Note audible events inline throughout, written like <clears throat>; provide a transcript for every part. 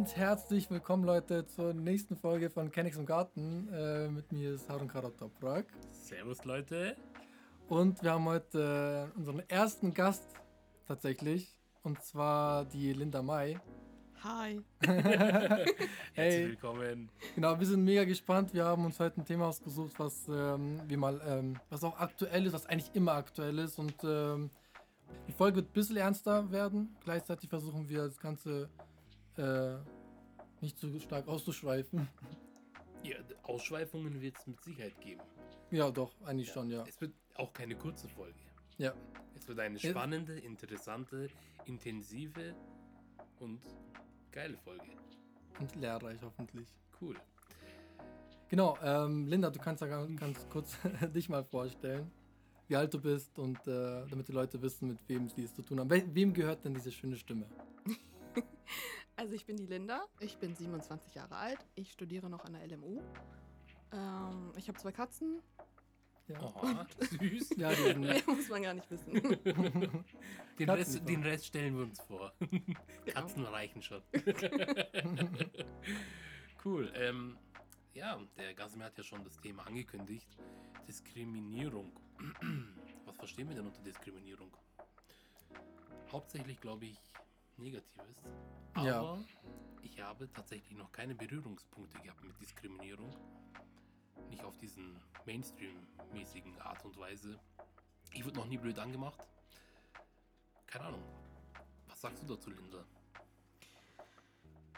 Und herzlich willkommen, Leute, zur nächsten Folge von Kenix im Garten. Äh, mit mir ist Harun Karat Toprak. Servus, Leute. Und wir haben heute äh, unseren ersten Gast tatsächlich. Und zwar die Linda Mai. Hi. <laughs> Hey. willkommen. Genau, wir sind mega gespannt. Wir haben uns heute ein Thema ausgesucht, was ähm, wir mal, ähm, was auch aktuell ist, was eigentlich immer aktuell ist. Und ähm, die Folge wird ein bisschen ernster werden. Gleichzeitig versuchen wir das Ganze äh, nicht zu stark auszuschweifen. Ja, Ausschweifungen wird es mit Sicherheit geben. Ja, doch, eigentlich schon, ja. Es wird auch keine kurze Folge. Ja, Es wird eine Ja. spannende, interessante, intensive und geile Folge. und lehrreich hoffentlich. Cool. Genau, ähm, Linda, du kannst ja ganz, ganz kurz <laughs> dich mal vorstellen, wie alt du bist und äh, damit die Leute wissen, mit wem sie es zu tun haben. We wem gehört denn diese schöne Stimme? <laughs> Also ich bin die Linda, ich bin 27 Jahre alt, ich studiere noch an der LMU. Ähm, ich habe zwei Katzen, Ja, Oh, <laughs> süß. ja die sind, mehr muss man gar nicht wissen. <laughs> Den, Rest, den Rest stellen wir uns vor. Katzen reichen schon. cool. Ähm, ja, der Gasimir hat ja schon das Thema angekündigt. Diskriminierung. <clears throat> Was verstehen wir denn unter Diskriminierung? Hauptsächlich, glaube ich, Negatives. Aber Ja. ich habe tatsächlich noch keine Berührungspunkte gehabt mit Diskriminierung. Nicht auf diesen Mainstream-mäßigen Art und Weise. Ich wurde noch nie blöd angemacht. Keine Ahnung. Was sagst du dazu, Linda?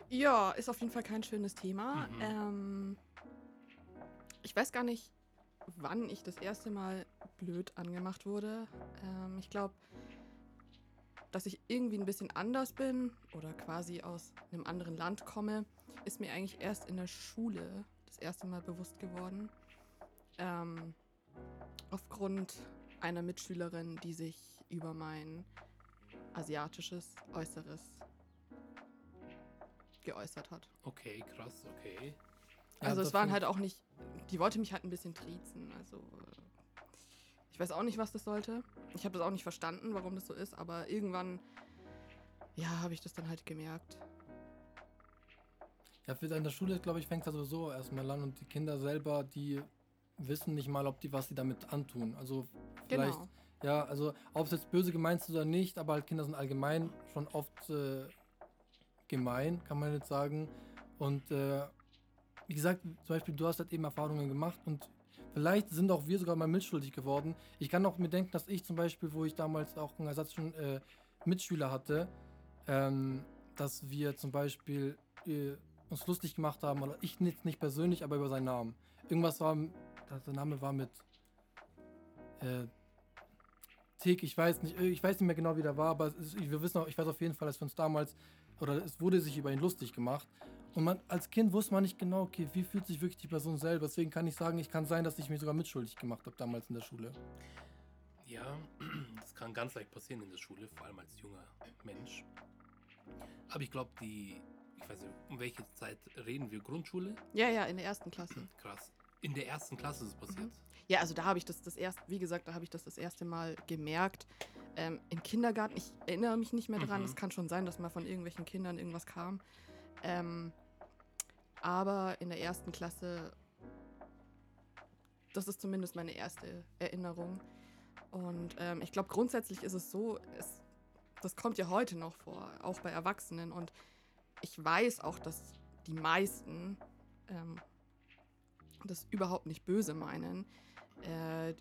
ja, ist auf jeden Fall kein schönes Thema. Mhm. Ähm, ich weiß gar nicht, wann ich das erste Mal blöd angemacht wurde. Ähm, ich glaube, dass ich irgendwie ein bisschen anders bin oder quasi aus einem anderen Land komme, ist mir eigentlich erst in der Schule das erste Mal bewusst geworden. Ähm, aufgrund einer Mitschülerin, die sich über mein asiatisches Äußeres geäußert hat. Okay, krass, okay. Ja, Also es das waren halt auch nicht, die wollte mich halt ein bisschen triezen. Also äh, ich weiß auch nicht, was das sollte. Ich habe das auch nicht verstanden, warum das so ist, aber irgendwann, ja, habe ich das dann halt gemerkt. Ja, für in der Schule, glaube ich, fängt es ja sowieso erstmal an und die Kinder selber, die wissen nicht mal, ob die was sie damit antun. Also vielleicht, Genau. ja, also ob es jetzt böse gemeint ist oder nicht, aber halt Kinder sind allgemein schon oft äh, gemein, kann man jetzt sagen. Und äh, wie gesagt, zum Beispiel, du hast halt eben Erfahrungen gemacht und vielleicht sind auch wir sogar mal mitschuldig geworden. Ich kann auch mir denken, dass ich zum Beispiel, wo ich damals auch einen ersatzlichen äh, Mitschüler hatte, ähm, dass wir zum Beispiel äh, uns lustig gemacht haben, oder ich nicht, nicht persönlich, aber über seinen Namen. Irgendwas war, der Name war mit äh, Tick, ich weiß nicht, ich weiß nicht mehr genau, wie der war, aber es ist, wir wissen auch, ich weiß auf jeden Fall, dass wir uns damals, oder es wurde sich über ihn lustig gemacht. Und man, als Kind wusste man nicht genau, okay, wie fühlt sich wirklich die Person selber. Deswegen kann ich sagen, ich kann sein, dass ich mich sogar mitschuldig gemacht habe damals in der Schule. Ja, <clears throat> das kann ganz leicht passieren in der Schule, vor allem als junger Mensch. Aber ich glaube, die, ich weiß nicht, um welche Zeit reden wir? Grundschule? Ja, ja, in der ersten Klasse. Krass. In der ersten Klasse ist es passiert. Ja, also da habe ich das das erste, wie gesagt, da habe ich das das erste Mal gemerkt. Ähm, Im Kindergarten, ich erinnere mich nicht mehr dran. Mhm. Es kann schon sein, dass mal von irgendwelchen Kindern irgendwas kam. Ähm, aber in der ersten Klasse, das ist zumindest meine erste Erinnerung. Und ähm, ich glaube, grundsätzlich ist es so, es, das kommt ja heute noch vor, auch bei Erwachsenen. Und ich weiß auch, dass die meisten ähm, das überhaupt nicht böse meinen. Äh,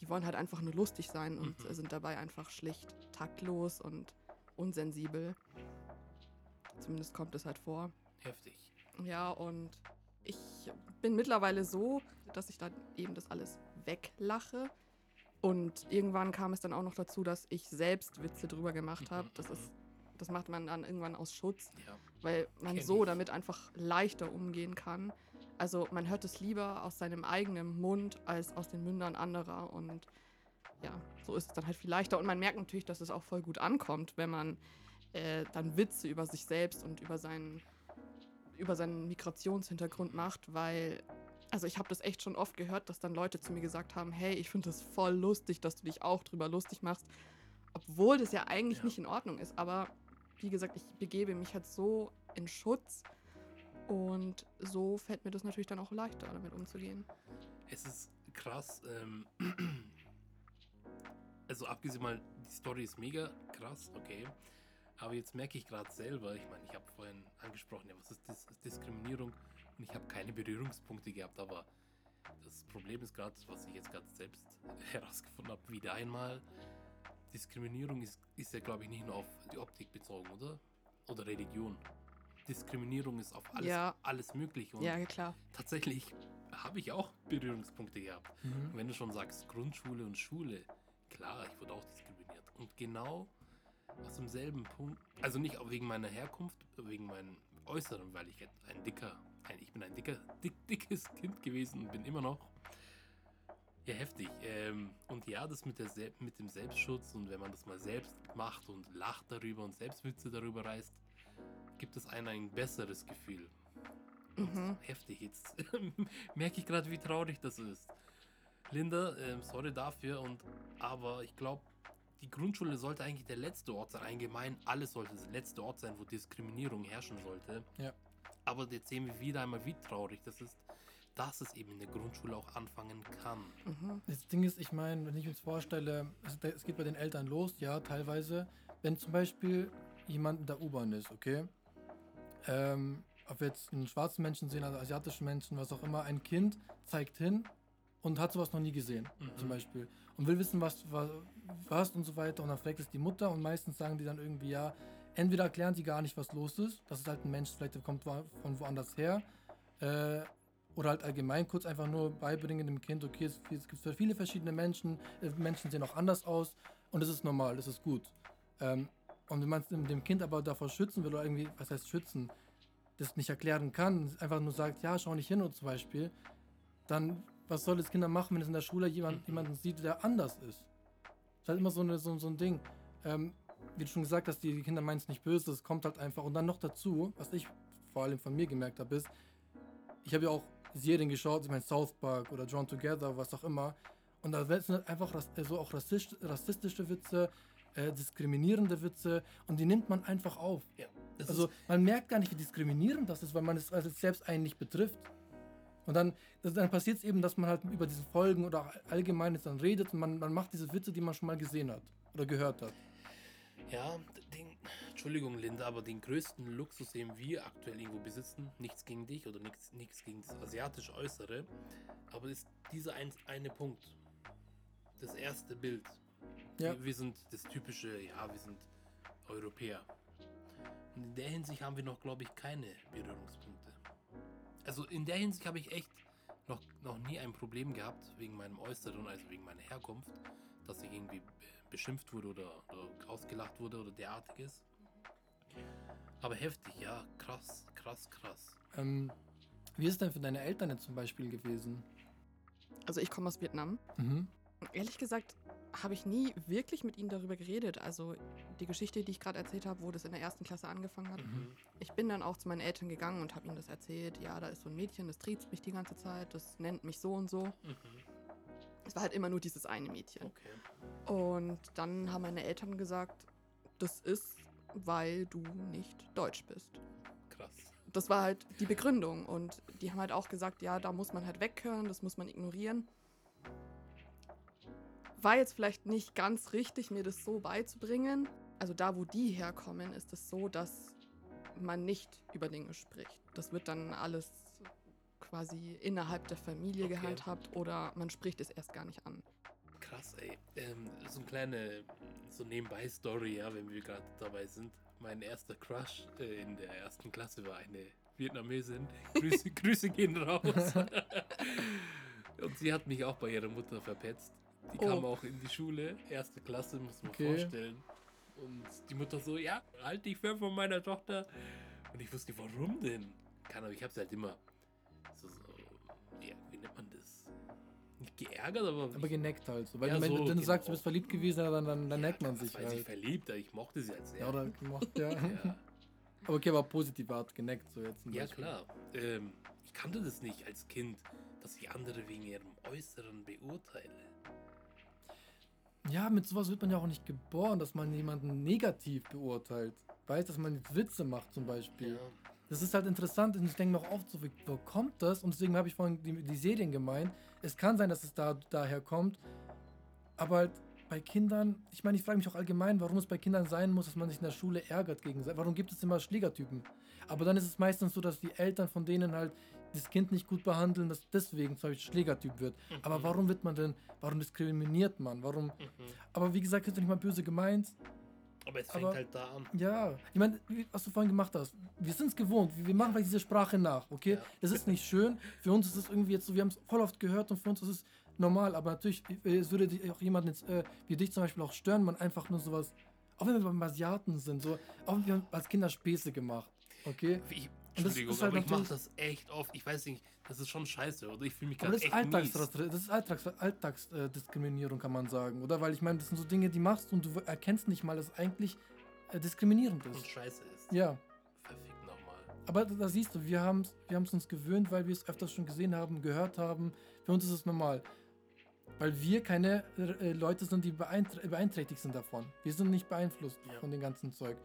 die wollen halt einfach nur lustig sein und Mhm. äh, sind dabei einfach schlicht taktlos und unsensibel. Zumindest kommt es halt vor. Heftig. Ja, und ich bin mittlerweile so, dass ich dann eben das alles weglache. Und irgendwann kam es dann auch noch dazu, dass ich selbst Witze drüber gemacht habe. Das ist, das macht man dann irgendwann aus Schutz, Ja. weil man Kenn so ich. damit einfach leichter umgehen kann. Also man hört es lieber aus seinem eigenen Mund als aus den Mündern anderer. Und ja, so ist es dann halt viel leichter. Und man merkt natürlich, dass es auch voll gut ankommt, wenn man äh, dann Witze über sich selbst und über seinen, über seinen Migrationshintergrund macht, weil, also ich habe das echt schon oft gehört, dass dann Leute zu mir gesagt haben, hey, ich finde das voll lustig, dass du dich auch drüber lustig machst, obwohl das ja eigentlich Ja. nicht in Ordnung ist, aber wie gesagt, ich begebe mich halt so in Schutz und so fällt mir das natürlich dann auch leichter, damit umzugehen. Es ist krass. Ähm, <clears throat> also abgesehen mal, die Story ist mega krass, okay. Aber jetzt merke ich gerade selber, ich meine, ich habe vorhin angesprochen, ja, was ist Dis Diskriminierung? Und ich habe keine Berührungspunkte gehabt, aber das Problem ist gerade, was ich jetzt gerade selbst <laughs> herausgefunden habe, wieder einmal, Diskriminierung ist, ist ja, glaube ich, nicht nur auf die Optik bezogen, oder? Oder Religion. Diskriminierung ist auf alles, Ja. alles möglich. Und Ja, klar. tatsächlich habe ich auch Berührungspunkte gehabt. Mhm. Und wenn du schon sagst, Grundschule und Schule, klar, ich wurde auch diskriminiert. Und genau aus demselben Punkt, also nicht auch wegen meiner Herkunft, wegen meinem Äußeren, weil ich ein dicker, ein, ich bin ein dicker, dick, dickes Kind gewesen und bin immer noch. Ja, heftig. Ähm, und ja, das mit, der mit dem Selbstschutz und wenn man das mal selbst macht und lacht darüber und Selbstwitze darüber reißt, gibt es einem ein besseres Gefühl. Mhm. Heftig, jetzt <laughs> merke ich gerade, wie traurig das ist. Linda, ähm, sorry dafür, und aber ich glaube, die Grundschule sollte eigentlich der letzte Ort sein. Allgemein, alles sollte der letzte Ort sein, wo Diskriminierung herrschen sollte. Ja. Aber jetzt sehen wir wieder einmal, wie traurig das ist, dass es eben in der Grundschule auch anfangen kann. Mhm. Das Ding ist, ich meine, wenn ich mir jetzt vorstelle, es, es geht bei den Eltern los, ja, teilweise. Wenn zum Beispiel jemand in der U-Bahn ist, okay? Ähm, ob wir jetzt einen schwarzen Menschen sehen, also asiatischen Menschen, was auch immer, ein Kind zeigt hin und hat sowas noch nie gesehen, Mhm. zum Beispiel. Und will wissen, was, was, was und so weiter. Und dann fragt es die Mutter und meistens sagen die dann irgendwie, ja, entweder erklären sie gar nicht, was los ist, das ist halt ein Mensch, vielleicht kommt von woanders her, äh, oder halt allgemein kurz einfach nur beibringen dem Kind, okay, es, es gibt viele verschiedene Menschen, äh, Menschen sehen auch anders aus und das ist normal, das ist gut. Ähm, und wenn man es dem, Kind aber davor schützen will oder irgendwie, was heißt schützen, das nicht erklären kann, einfach nur sagt, ja, schau nicht hin und zum Beispiel, dann was soll das Kinder machen, wenn es in der Schule jemand, jemanden sieht, der anders ist? Das ist halt immer so, eine, so, so ein Ding. Ähm, wie du schon gesagt hast, die Kinder meinen es nicht böse, es kommt halt einfach. Und dann noch dazu, was ich vor allem von mir gemerkt habe, ist, ich habe ja auch Serien geschaut, ich meine South Park oder Drawn Together, was auch immer. Und da sind halt einfach ras- also auch rassist, rassistische Witze, äh, diskriminierende Witze und die nimmt man einfach auf. Ja, Also man merkt gar nicht, wie diskriminierend das ist, weil man es also selbst einen nicht betrifft. Und dann, dann passiert es eben, dass man halt über diese Folgen oder allgemein jetzt dann redet und man, man macht diese Witze, die man schon mal gesehen hat oder gehört hat. Ja, den, Entschuldigung, Linda, aber den größten Luxus, den wir aktuell irgendwo besitzen, nichts gegen dich oder nichts, nichts gegen das asiatische Äußere, aber ist dieser ein, eine Punkt, das erste Bild. Ja. Wir, wir sind das typische, ja, wir sind Europäer. Und in der Hinsicht haben wir noch, glaube ich, keine Berührungspunkte. Also in der Hinsicht habe ich echt noch, noch nie ein Problem gehabt, wegen meinem Äußeren, also wegen meiner Herkunft, dass ich irgendwie be- beschimpft wurde oder, oder ausgelacht wurde oder derartiges. Aber heftig, ja, krass, krass, krass. Ähm, wie ist es denn für deine Eltern jetzt zum Beispiel gewesen? Also ich komme aus Vietnam. Mhm. Ehrlich gesagt habe ich nie wirklich mit ihnen darüber geredet. Also die Geschichte, die ich gerade erzählt habe, wo das in der ersten Klasse angefangen hat. Mhm. Ich bin dann auch zu meinen Eltern gegangen und habe ihnen das erzählt. Ja, da ist so ein Mädchen, das triezt mich die ganze Zeit, das nennt mich so und so. Mhm. Es war halt immer nur dieses eine Mädchen. Okay. Und dann haben meine Eltern gesagt, das ist, weil du nicht deutsch bist. Krass. Das war halt die Begründung. Und die haben halt auch gesagt, ja, da muss man halt weghören, das muss man ignorieren. War jetzt vielleicht nicht ganz richtig, mir das so beizubringen. Also da, wo die herkommen, ist es so, dass man nicht über Dinge spricht. Das wird dann alles quasi innerhalb der Familie Okay. gehandhabt oder man spricht es erst gar nicht an. Krass, ey. Ähm, so eine kleine, so nebenbei-Story, ja, wenn wir gerade dabei sind. Mein erster Crush äh, in der ersten Klasse war eine Vietnamesin. <laughs> Grüße, Grüße gehen raus. <laughs> Und sie hat mich auch bei ihrer Mutter verpetzt. Die Oh. kam auch in die Schule, erste Klasse, muss man Okay. vorstellen. Und die Mutter so, ja, halt dich fern von meiner Tochter. Und ich wusste warum denn? Keine Ahnung, ich habe sie halt immer so, so, ja, wie nennt man das? Nicht geärgert, aber, Aber ich- geneckt halt so. Weil Ja, wenn, so, du sagst, du genau. bist verliebt gewesen, dann, dann, dann Ja, neckt man sich weil halt. verliebt, ich mochte sie als sehr. Ja, oder gemacht, ja. <laughs> ja. Aber okay, aber positive Art geneckt so jetzt. ja Beispiel. klar. Ähm, ich kannte das nicht als Kind, dass ich andere wegen ihrem Äußeren beurteile. Ja, mit sowas wird man ja auch nicht geboren, dass man jemanden negativ beurteilt. Weißt dass man jetzt Witze macht zum Beispiel. Ja. Das ist halt interessant und ich denke mir auch oft so, wo kommt das? Und deswegen habe ich vorhin die, die Serien gemeint. Es kann sein, dass es da daher kommt, aber halt bei Kindern, ich meine, ich frage mich auch allgemein, warum es bei Kindern sein muss, dass man sich in der Schule ärgert gegen Warum gibt es immer Schlägertypen? Aber dann ist es meistens so, dass die Eltern von denen halt das Kind nicht gut behandeln, dass deswegen zum Beispiel Schlägertyp wird. Mhm. Aber warum wird man denn, warum diskriminiert man? Warum? Mhm. Aber wie gesagt, ist nicht mal böse gemeint. Aber es fängt Aber- halt da an. Ja, ich meine, wie- was du vorhin gemacht hast, wir sind es gewohnt, wir wir machen vielleicht diese Sprache nach, okay? Ja. Das ist nicht schön, für uns ist es irgendwie jetzt so, wir haben es voll oft gehört und für uns ist es normal, aber natürlich, äh, es würde auch jemand jetzt, äh, wie dich zum Beispiel auch stören, man einfach nur sowas, auch wenn wir beim Asiaten sind, so, auch wir haben als Kinder Späße gemacht, okay? Das Entschuldigung, halt aber ich mache das echt oft. Ich weiß nicht, das ist schon scheiße, oder? Ich fühle mich gerade das ist, echt Alltags, mies. das ist Alltags, Alltagsdiskriminierung, äh, Diskriminierung, kann man sagen, oder? Weil ich meine, das sind so Dinge, die machst und du erkennst nicht mal, dass es eigentlich äh, diskriminierend Und ist. scheiße ist. Ja. Verfickt nochmal. Aber da, da siehst du, wir haben es wir haben's uns gewöhnt, weil wir es öfters schon gesehen haben, gehört haben. Für uns ist es normal. Weil wir keine äh, Leute sind, die beeintr- beeinträchtigt sind davon. Wir sind nicht beeinflusst Ja. von dem ganzen Zeug.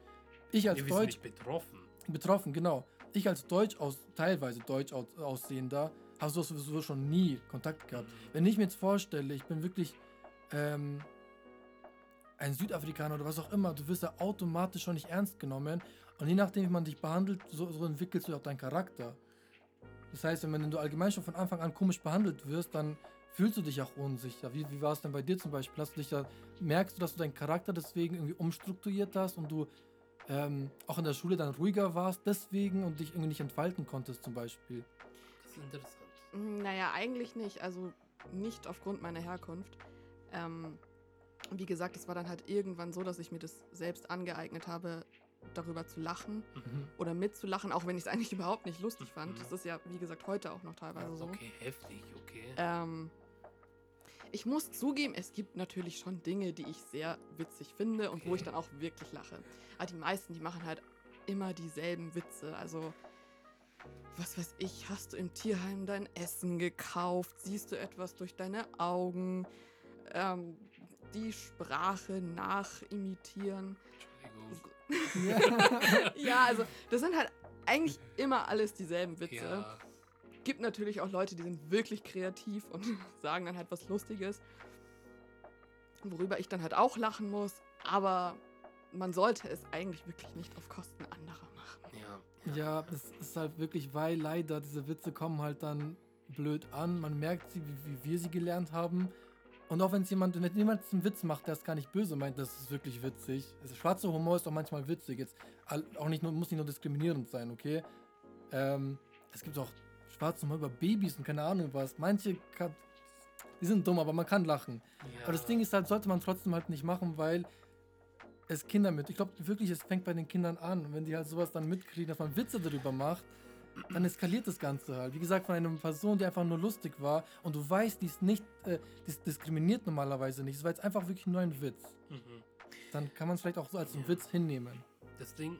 Ich als Wir sind Deutsch, nicht betroffen. betroffen, genau. Ich als Deutsch aus, teilweise Deutsch aus, aussehender, habe so sowieso schon nie Kontakt gehabt. Wenn ich mir jetzt vorstelle, ich bin wirklich ähm, ein Südafrikaner oder was auch immer, du wirst ja automatisch schon nicht ernst genommen. Und je nachdem, wie man dich behandelt, so, so entwickelst du auch deinen Charakter. Das heißt, wenn du allgemein schon von Anfang an komisch behandelt wirst, dann fühlst du dich auch unsicher. Wie, wie war es denn bei dir zum Beispiel? Hast du dich da, merkst du, dass du deinen Charakter deswegen irgendwie umstrukturiert hast und du ähm, auch in der Schule dann ruhiger warst deswegen und dich irgendwie nicht entfalten konntest zum Beispiel? Das ist interessant. Mm, Naja, eigentlich nicht. Also nicht aufgrund meiner Herkunft. Ähm, wie gesagt, es war dann halt irgendwann so, dass ich mir das selbst angeeignet habe, darüber zu lachen Mhm. oder mitzulachen, auch wenn ich es eigentlich <laughs> überhaupt nicht lustig fand. Mhm. Das ist ja, wie gesagt, heute auch noch teilweise so. Okay, heftig, okay. Ähm, ich muss zugeben, es gibt natürlich schon Dinge, die ich sehr witzig finde und wo ich Okay. dann auch wirklich lache. Aber die meisten, die machen halt immer dieselben Witze. Also, was weiß ich, hast du im Tierheim dein Essen gekauft? Siehst du etwas durch deine Augen? Ähm, die Sprache nachimitieren. Entschuldigung. ja. <laughs> Ja, also, das sind halt eigentlich immer alles dieselben Witze. Ja, gibt natürlich auch Leute, die sind wirklich kreativ und <laughs> sagen dann halt was Lustiges, worüber ich dann halt auch lachen muss. Aber man sollte es eigentlich wirklich nicht auf Kosten anderer machen. ja. Ja, es ist halt wirklich, weil leider diese Witze kommen halt dann blöd an. Man merkt sie, wie, wie wir sie gelernt haben. Und auch wenn es jemand, wenn jemand einen Witz macht, der es gar nicht böse meint, das ist wirklich witzig. Also schwarzer Humor ist auch manchmal witzig. Jetzt auch nicht nur, muss nicht nur diskriminierend sein, okay? Ähm, es gibt auch schwarzen Humor über Babys und keine Ahnung was. Manche, kann, die sind dumm, aber man kann lachen. ja. Aber das Ding ist halt, sollte man trotzdem halt nicht machen, weil es Kinder mit. Ich glaube wirklich, es fängt bei den Kindern an. Und wenn die halt sowas dann mitkriegen, dass man Witze darüber macht, dann eskaliert das Ganze halt. Wie gesagt, von einer Person, die einfach nur lustig war und du weißt, die ist nicht, äh, die ist diskriminiert normalerweise nicht. Es war jetzt einfach wirklich nur ein Witz. Mhm. Dann kann man es vielleicht auch so als einen Ja. Witz hinnehmen. Das Ding,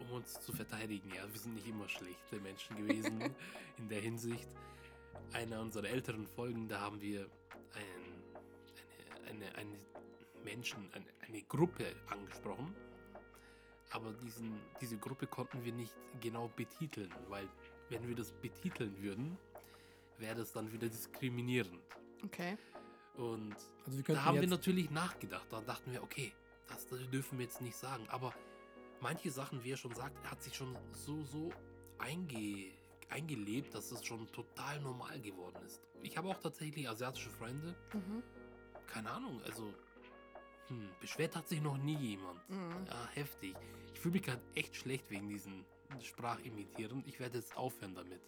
um uns zu verteidigen, ja, wir sind nicht immer schlechte Menschen gewesen <laughs> in der Hinsicht. Einer unserer älteren Folgen, da haben wir ein, eine, eine, eine Menschen, eine, eine Gruppe angesprochen. Aber diesen, diese Gruppe konnten wir nicht genau betiteln, weil wenn wir das betiteln würden, wäre das dann wieder diskriminierend. Okay. Und Also wir da haben wir natürlich nachgedacht. Da dachten wir, okay, das, das dürfen wir jetzt nicht sagen. Aber manche Sachen, wie er schon sagt, er hat sich schon so, so einge, eingelebt, dass es schon total normal geworden ist. Ich habe auch tatsächlich asiatische Freunde. Mhm. Keine Ahnung, also hm, beschwert hat sich noch nie jemand. Mhm. Ja, heftig. Ich fühle mich gerade echt schlecht wegen diesen Sprachimitieren. Ich werde jetzt aufhören damit.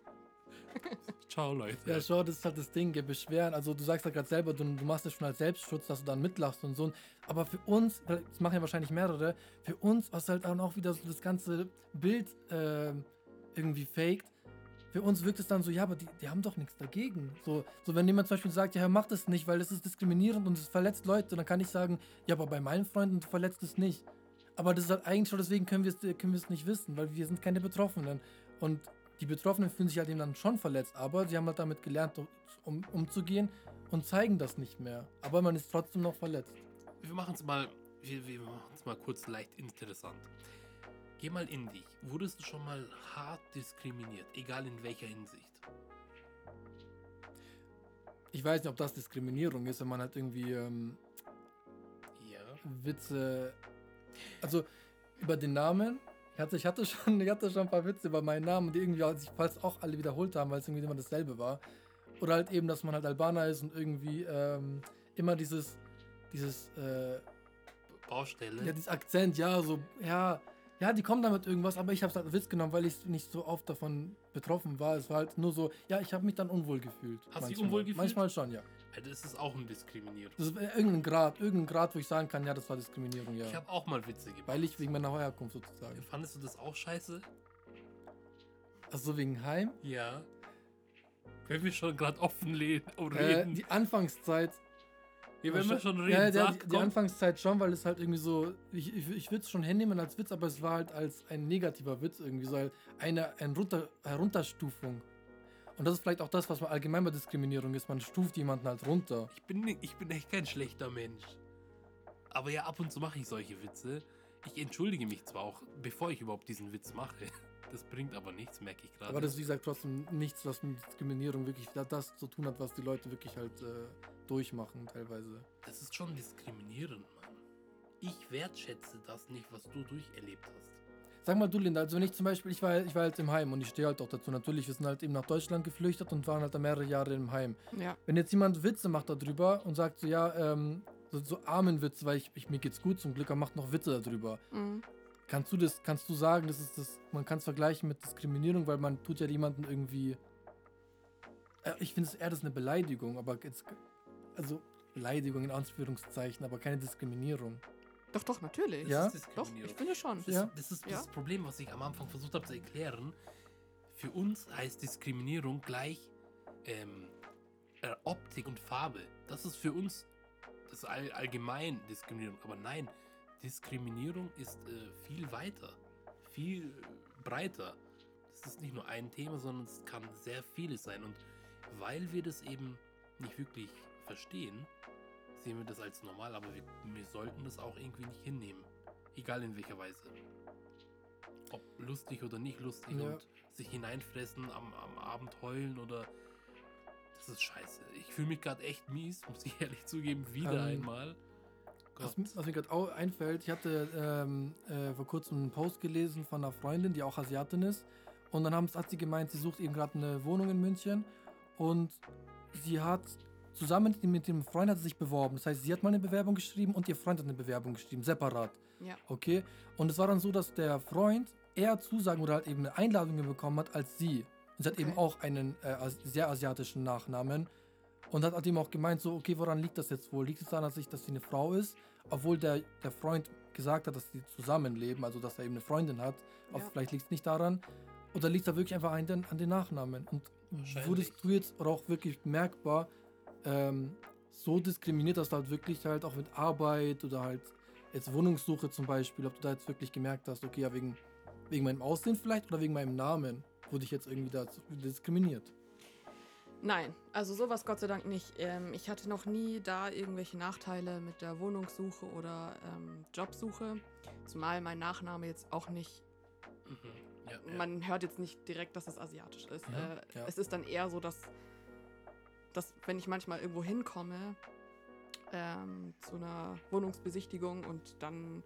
Ciao, Leute. Ja, schau, das ist halt das Ding, beschweren. Also du sagst ja gerade selber, du, du machst es schon als Selbstschutz, dass du dann mitlachst und so. Aber für uns, das machen ja wahrscheinlich mehrere, für uns, was halt dann auch wieder so das ganze Bild äh, irgendwie faked, für uns wirkt es dann so, ja, aber die, die haben doch nichts dagegen. So, so wenn jemand zum Beispiel sagt, ja, mach das nicht, weil das ist diskriminierend und es verletzt Leute, dann kann ich sagen, ja, aber bei meinen Freunden verletzt es nicht. Aber das ist halt eigentlich schon, deswegen können wir es können nicht wissen, weil wir sind keine Betroffenen. Und die Betroffenen fühlen sich halt eben dann schon verletzt, aber sie haben halt damit gelernt, um, umzugehen und zeigen das nicht mehr. Aber man ist trotzdem noch verletzt. Wir machen es mal, wir, wir mal kurz leicht interessant. Geh mal in dich. Wurdest du schon mal hart diskriminiert, egal in welcher Hinsicht? Ich weiß nicht, ob das Diskriminierung ist, wenn man halt irgendwie ähm, Ja. Witze. Also über den Namen. Ich hatte, ich, hatte schon, ich hatte schon ein paar Witze über meinen Namen, die irgendwie sich fast auch alle wiederholt haben, weil es irgendwie immer dasselbe war. Oder halt eben, dass man halt Albaner ist und irgendwie ähm, immer dieses, dieses, äh, Baustelle. ja, dieses Akzent, ja, so, ja, ja, die kommen damit irgendwas, aber ich habe es halt Witz genommen, weil ich nicht so oft davon betroffen war. Es war halt nur so, ja, ich habe mich dann unwohl gefühlt. Hast du dich unwohl gefühlt? Manchmal schon, ja. Also das ist auch eine Diskriminierung. Das ist irgendein Grad, irgendein Grad, wo ich sagen kann, ja, das war Diskriminierung, ja. Ich habe auch mal Witze gemacht. Weil ich wegen meiner Herkunft sozusagen. Fandest du das auch scheiße? Also wegen Heim. Ja. Wenn wir schon gerade offen oh, Äh, reden. die Anfangszeit. ja, wenn wir schon reden, Ja, der, sag, die, die. Anfangszeit schon, weil es halt irgendwie so. Ich, ich, ich würde es schon hinnehmen als Witz, aber es war halt als ein negativer Witz irgendwie. So eine, eine runter, Herunterstufung. Und das ist vielleicht auch das, was man allgemein bei Diskriminierung ist. Man stuft jemanden halt runter. Ich bin, ich bin echt kein schlechter Mensch. Aber ja, ab und zu mache ich solche Witze. Ich entschuldige mich zwar auch, bevor ich überhaupt diesen Witz mache. <laughs> Das bringt aber nichts, merke ich gerade. Aber das ist, wie gesagt, trotzdem nichts, was mit Diskriminierung wirklich da- das zu tun hat, was die Leute wirklich halt äh, durchmachen teilweise. Das ist schon diskriminierend, Mann. Ich wertschätze das nicht, was du durcherlebt hast. Sag mal du, Linda, also wenn ich zum Beispiel, ich war, ich war halt im Heim und ich stehe halt auch dazu. Natürlich, wir sind halt eben nach Deutschland geflüchtet und waren halt da mehrere Jahre im Heim. Ja. Wenn jetzt jemand Witze macht darüber und sagt so, ja, ähm, so, so armen Witze, weil ich, ich, mir geht's gut zum Glück, er macht noch Witze darüber. Mhm. Kannst du das, kannst du sagen, das ist das, man kann es vergleichen mit Diskriminierung, weil man tut ja jemanden irgendwie. Äh, ich finde es eher das ist eine Beleidigung, aber jetzt, also Beleidigung in Anführungszeichen, aber keine Diskriminierung. Doch, doch, natürlich. Ja? Das ist Doch, ich finde schon. Das, Ja. das ist Ja. das Problem, was ich am Anfang versucht habe zu erklären. Für uns heißt Diskriminierung gleich ähm, äh, Optik und Farbe. Das ist für uns das all, allgemein Diskriminierung. Aber nein, Diskriminierung ist äh, viel weiter, viel breiter. Das ist nicht nur ein Thema, sondern es kann sehr vieles sein. Und weil wir das eben nicht wirklich verstehen, sehen wir das als normal, aber wir, wir sollten das auch irgendwie nicht hinnehmen. Egal in welcher Weise. Ob lustig oder nicht lustig Ja. und sich hineinfressen, am, am Abend heulen oder. Das ist scheiße. Ich fühle mich gerade echt mies, <laughs> muss ich ehrlich zugeben, wieder Ähm, einmal. Was, was mir gerade auch einfällt, ich hatte ähm, äh, vor kurzem einen Post gelesen von einer Freundin, die auch Asiatin ist. Und dann haben, hat sie gemeint, sie sucht eben gerade eine Wohnung in München. Und sie hat zusammen mit dem Freund hat sie sich beworben. Das heißt, sie hat mal eine Bewerbung geschrieben und ihr Freund hat eine Bewerbung geschrieben, separat. Ja. Okay? Und es war dann so, dass der Freund eher Zusagen oder halt eben Einladungen bekommen hat als sie. Und sie hat eben Okay. auch einen äh, sehr asiatischen Nachnamen. Und hat, hat ihm auch gemeint, so, okay, woran liegt das jetzt wohl? Liegt es daran, dass, ich, dass sie eine Frau ist? Obwohl der, der Freund gesagt hat, dass sie zusammenleben, also dass er eben eine Freundin hat. Ja. vielleicht liegt es nicht daran. Oder liegt es da wirklich einfach an den, an den Nachnamen? Und wurdest du jetzt oder auch wirklich merkbar ähm, so diskriminiert, dass du halt wirklich halt auch mit Arbeit oder halt jetzt Wohnungssuche zum Beispiel, ob du da jetzt wirklich gemerkt hast, okay, ja, wegen, wegen meinem Aussehen vielleicht oder wegen meinem Namen wurde ich jetzt irgendwie da diskriminiert. Nein, also sowas Gott sei Dank nicht. Ähm, ich hatte noch nie da irgendwelche Nachteile mit der Wohnungssuche oder ähm, Jobsuche. Zumal mein Nachname jetzt auch nicht, Mhm. Ja, ja. man hört jetzt nicht direkt, dass es asiatisch ist. Mhm, Äh, ja. Es ist dann eher so, dass, dass wenn ich manchmal irgendwo hinkomme, ähm, zu einer Wohnungsbesichtigung und dann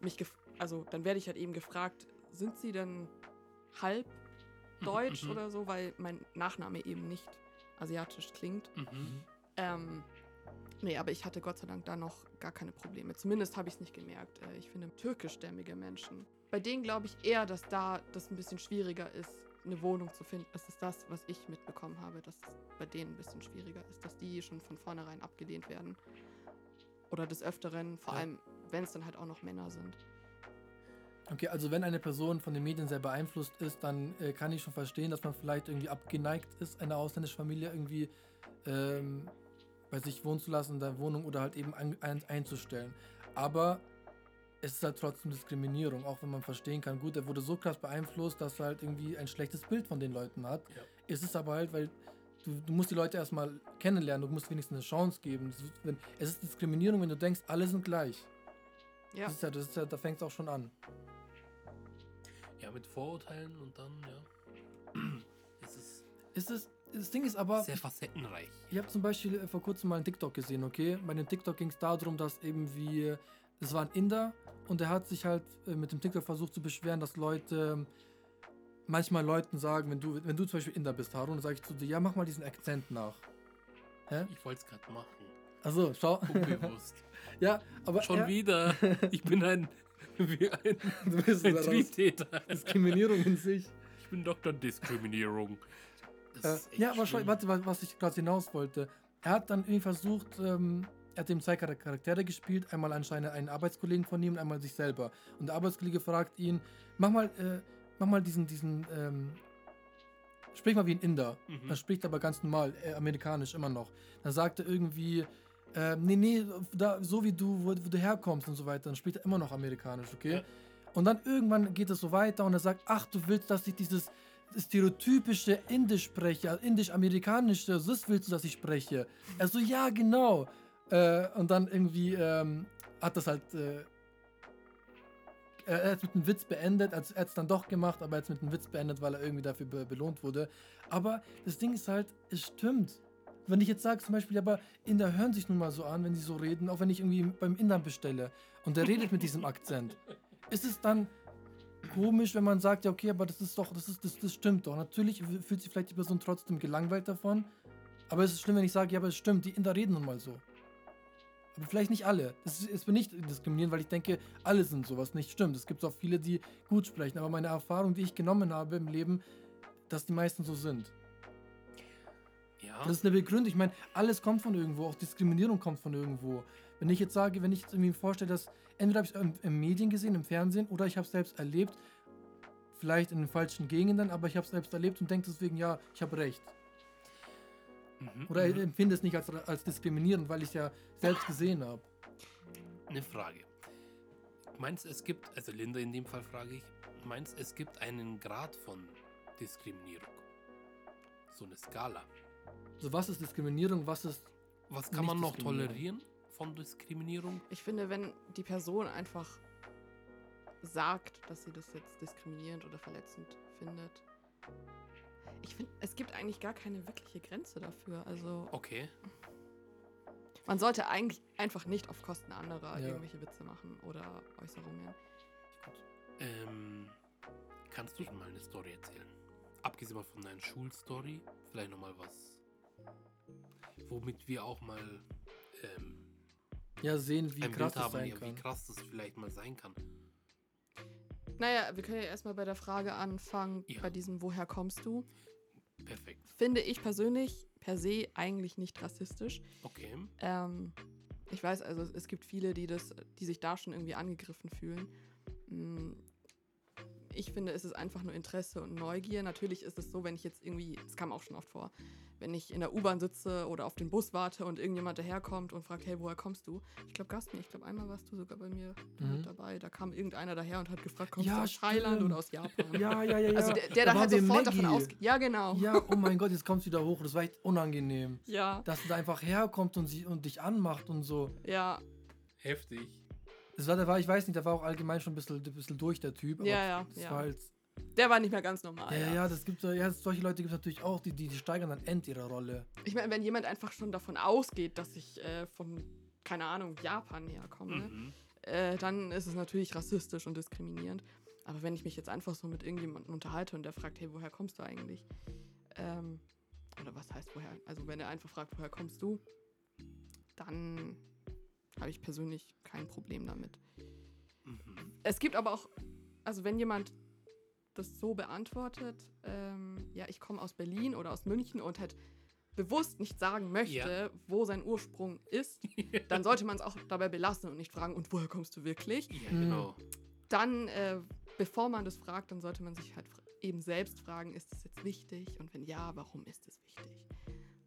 mich, gef also dann werde ich halt eben gefragt, sind Sie denn halb deutsch Mhm. oder so, weil mein Nachname eben nicht asiatisch klingt. Mhm. Ähm, nee, aber ich hatte Gott sei Dank da noch gar keine Probleme. Zumindest habe ich es nicht gemerkt. Äh, ich finde türkischstämmige Menschen. Bei denen glaube ich eher, dass da das ein bisschen schwieriger ist, eine Wohnung zu finden. Das ist das, was ich mitbekommen habe, dass es bei denen ein bisschen schwieriger ist, dass die schon von vornherein abgelehnt werden. Oder des Öfteren, vor Ja. allem, wenn es dann halt auch noch Männer sind. Okay, also wenn eine Person von den Medien sehr beeinflusst ist, dann äh, kann ich schon verstehen, dass man vielleicht irgendwie abgeneigt ist, eine ausländische Familie irgendwie ähm, bei sich wohnen zu lassen in der Wohnung oder halt eben ein, ein, einzustellen. Aber es ist halt trotzdem Diskriminierung, auch wenn man verstehen kann, gut, er wurde so krass beeinflusst, dass er halt irgendwie ein schlechtes Bild von den Leuten hat. Ja. Es ist aber halt, weil du, du musst die Leute erstmal kennenlernen, du musst wenigstens eine Chance geben. Es ist, wenn, es ist Diskriminierung, wenn du denkst, alle sind gleich. Ja, Das ist ja, das ist ja, da fängt es auch schon an. Ja, mit Vorurteilen und dann, ja. <clears throat> es ist Ist es, das Ding ist aber, sehr facettenreich. ich habe zum Beispiel äh, vor kurzem mal einen TikTok gesehen, okay? Bei dem TikTok ging es darum, dass eben wie, das war ein Inder und der hat sich halt äh, mit dem TikTok versucht zu beschweren, dass Leute ähm, manchmal Leuten sagen, wenn du, wenn du zum Beispiel Inder bist, Harun, dann sage ich zu dir, ja, mach mal diesen Akzent nach. Hä? Ich wollte es gerade machen. Also, schau. Unbewusst. <laughs> ja, aber Schon er, wieder. Ich bin ein, <laughs> wie ein, du bist ein Tweettäter. Diskriminierung in sich. Ich bin Dr. Diskriminierung. Äh, Das ist echt ja, aber schau, warte, wa- was ich gerade hinaus wollte. Er hat dann irgendwie versucht, ähm, er hat eben zwei Char- Charaktere gespielt, einmal anscheinend einen Arbeitskollegen von ihm und einmal sich selber. Und der Arbeitskollege fragt ihn, mach mal, äh, mach mal diesen, diesen, ähm, sprich mal wie ein Inder. Mhm. Er spricht aber ganz normal, äh, amerikanisch immer noch. Dann sagt er irgendwie, äh, nee, nee, da, so wie du, wo, wo du herkommst und so weiter. Dann spricht er immer noch amerikanisch, okay? Ja. Und dann irgendwann geht es so weiter und er sagt, ach, du willst, dass ich dieses stereotypische Indisch spreche, also indisch-amerikanische, das willst du, dass ich spreche. <laughs> Er so, ja, genau. Äh, und dann irgendwie ähm, hat das halt, äh, er hat mit einem Witz beendet, er hat es dann doch gemacht, aber er hat es mit einem Witz beendet, weil er irgendwie dafür be belohnt wurde. Aber das Ding ist halt, es stimmt. Wenn ich jetzt sage zum Beispiel, aber Inder hören sich nun mal so an, wenn sie so reden, auch wenn ich irgendwie beim Inder bestelle und der redet mit diesem Akzent, ist es dann komisch, wenn man sagt, ja okay, aber das ist doch, das ist, das, das stimmt doch. Natürlich fühlt sich vielleicht die Person trotzdem gelangweilt davon, aber es ist schlimm, wenn ich sage, ja, aber es stimmt, die Inder reden nun mal so. Vielleicht nicht alle. Das ist, es bin nicht diskriminieren, weil ich denke, alle sind sowas nicht stimmt. Es gibt auch viele, die gut sprechen, aber meine Erfahrung, die ich genommen habe im Leben, dass die meisten so sind. Ja, Das ist eine Begründung. Ich meine, alles kommt von irgendwo, auch Diskriminierung kommt von irgendwo. Wenn ich jetzt sage, wenn ich jetzt irgendwie vorstelle, dass entweder habe ich es im, im Medien gesehen, im Fernsehen, oder ich habe es selbst erlebt, vielleicht in den falschen Gegenden, aber ich habe es selbst erlebt und denke deswegen, ja, ich habe recht. Mhm, Oder mhm. empfinde es nicht als, als diskriminierend, weil ich es ja selbst gesehen habe. Eine Frage. Meinst es gibt, also Linda in dem Fall frage ich, meinst es gibt einen Grad von Diskriminierung? So eine Skala. Also was ist Diskriminierung, was ist... Was kann man noch tolerieren von Diskriminierung? Ich finde, wenn die Person einfach sagt, dass sie das jetzt diskriminierend oder verletzend findet. Ich finde, es gibt eigentlich gar keine wirkliche Grenze dafür. Also Okay. man sollte eigentlich einfach nicht auf Kosten anderer Ja. irgendwelche Witze machen oder Äußerungen. Ähm, kannst du schon mal eine Story erzählen? Abgesehen mal von deiner Schulstory, vielleicht nochmal was, womit wir auch mal ähm, Ja, sehen, wie krass haben, sein ja, wie krass das vielleicht mal sein kann. Naja, wir können ja erstmal bei der Frage anfangen, Ja. bei diesem Woher kommst du? Perfekt. Finde ich persönlich per se eigentlich nicht rassistisch. Okay. Ähm, ich weiß, also es- gibt viele, die das, die sich da schon irgendwie angegriffen fühlen. Mm, Ich finde, es ist einfach nur Interesse und Neugier. Natürlich ist es so, wenn ich jetzt irgendwie, es kam auch schon oft vor, wenn ich in der U-Bahn sitze oder auf den Bus warte und irgendjemand daherkommt und fragt, hey, woher kommst du? Ich glaube, Gaston, ich glaube, einmal warst du sogar bei mir Mhm. dabei. Da kam irgendeiner daher und hat gefragt, kommst Ja, du aus Thailand stimmt. oder aus Japan? Ja, ja, ja, ja. Also der, der Da halt sofort davon Maggie. ausgeht. Ja, genau. Ja, oh mein Gott, jetzt kommt wieder hoch. Das war echt unangenehm. Ja, Dass du da einfach herkommt und, sie, und dich anmacht und so. ja, Heftig. Das war, der war, ich weiß nicht, der war auch allgemein schon ein bisschen, ein bisschen durch, der Typ. aber Ja, ja, Das ja. war halt, der war nicht mehr ganz normal. ja, ja, ja, das gibt ja, solche Leute gibt es natürlich auch, die, die, die steigern dann end ihre Rolle. Ich meine, wenn jemand einfach schon davon ausgeht, dass ich äh, von, keine Ahnung, Japan herkomme, Mhm. äh, dann ist es natürlich rassistisch und diskriminierend. Aber wenn ich mich jetzt einfach so mit irgendjemandem unterhalte und der fragt, hey, woher kommst du eigentlich? Ähm, oder was heißt woher? Also wenn er einfach fragt, woher kommst du, dann habe ich persönlich kein Problem damit. Mhm. Es gibt aber auch, also wenn jemand das so beantwortet, ähm, ja, ich komme aus Berlin oder aus München und halt bewusst nicht sagen möchte, Ja. wo sein Ursprung ist, <laughs> dann sollte man es auch dabei belassen und nicht fragen, und woher kommst du wirklich? Ja, genau. Dann, äh, bevor man das fragt, dann sollte man sich halt eben selbst fragen, ist das jetzt wichtig? Und wenn ja, warum ist es wichtig?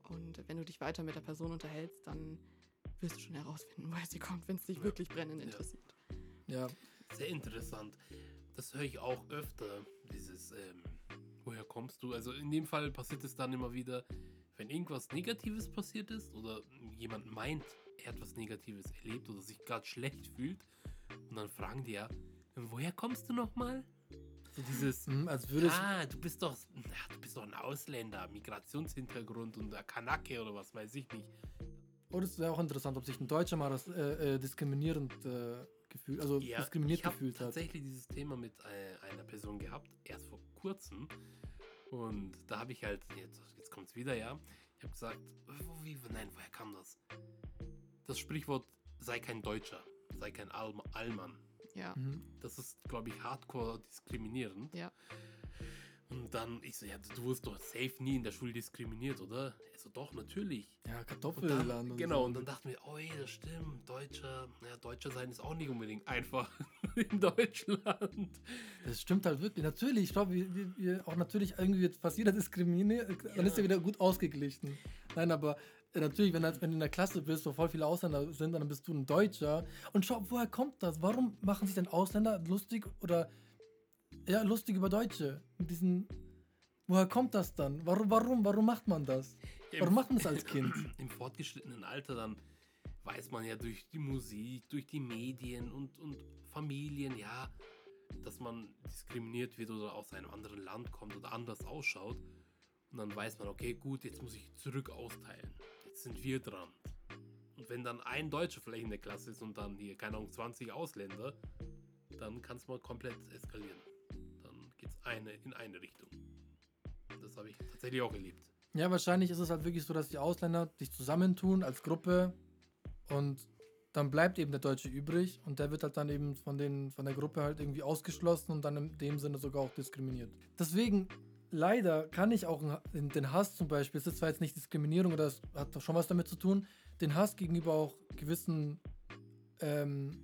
Und wenn du dich weiter mit der Person unterhältst, dann wirst du schon herausfinden, woher sie kommt, wenn es dich Ja. wirklich brennend Ja. interessiert. Ja, Sehr interessant. Das höre ich auch öfter, dieses, ähm, woher kommst du? Also in dem Fall passiert es dann immer wieder, wenn irgendwas Negatives passiert ist oder jemand meint, er hat was Negatives erlebt oder sich gerade schlecht fühlt und dann fragen die ja, woher kommst du nochmal? So dieses, Mhm, als würde es. ah, du bist doch, ja, du bist doch ein Ausländer, Migrationshintergrund und der Kanake oder was weiß ich nicht. Oder es wäre auch interessant, ob sich ein Deutscher mal das äh, äh, diskriminierend äh, gefühlt, also diskriminiert ich hab gefühlt hat. tatsächlich dieses Thema mit äh, einer Person gehabt, erst vor kurzem. Und da habe ich halt, jetzt, jetzt kommt es wieder, ja. Ich habe gesagt, wo, wie, nein, woher kam das? Das Sprichwort, sei kein Deutscher, sei kein Allmann. Ja. Mhm. Das ist, glaube ich, hardcore diskriminierend. Ja. Und dann, ich so, ja, du wirst doch safe nie in der Schule diskriminiert, oder? Er so, doch, natürlich. Ja, Kartoffelland. genau, so. und dann dachten wir, oh ey, das stimmt, Deutscher, ja, Deutscher sein ist auch nicht unbedingt einfach <laughs> in Deutschland. Das stimmt halt wirklich. Natürlich, ich glaube, wir, wir, wir auch natürlich irgendwie wird fast jeder diskriminiert, dann Ja. ist er wieder gut ausgeglichen. Nein, aber äh, natürlich, wenn, du- wenn du in der Klasse bist, wo voll viele Ausländer sind, dann bist du ein Deutscher. Und schau, woher kommt das? Warum machen sich denn Ausländer lustig oder ja, lustig über Deutsche? Mit diesen. Woher kommt das dann? Warum, warum, warum macht man das? Warum macht man das als Kind? <clears throat> Im fortgeschrittenen Alter dann weiß man ja durch die Musik, durch die Medien und, und Familien, ja, dass man diskriminiert wird oder aus einem anderen Land kommt oder anders ausschaut. Und dann weiß man, okay, gut, jetzt muss ich zurück austeilen. Jetzt sind wir dran. Und wenn dann ein Deutscher vielleicht in der Klasse ist und dann hier, keine Ahnung, 20 Ausländer, dann kann es mal komplett eskalieren. Dann geht es eine in eine Richtung. Das habe ich tatsächlich auch erlebt. Ja, wahrscheinlich ist es halt wirklich so, dass die Ausländer sich zusammentun als Gruppe und dann bleibt eben der Deutsche übrig und der wird halt dann eben von, den, von der Gruppe halt irgendwie ausgeschlossen und dann in dem Sinne sogar auch diskriminiert. Deswegen, leider kann ich auch den, den Hass zum Beispiel, es ist zwar jetzt nicht Diskriminierung oder es hat doch schon was damit zu tun, den Hass gegenüber auch gewissen ähm,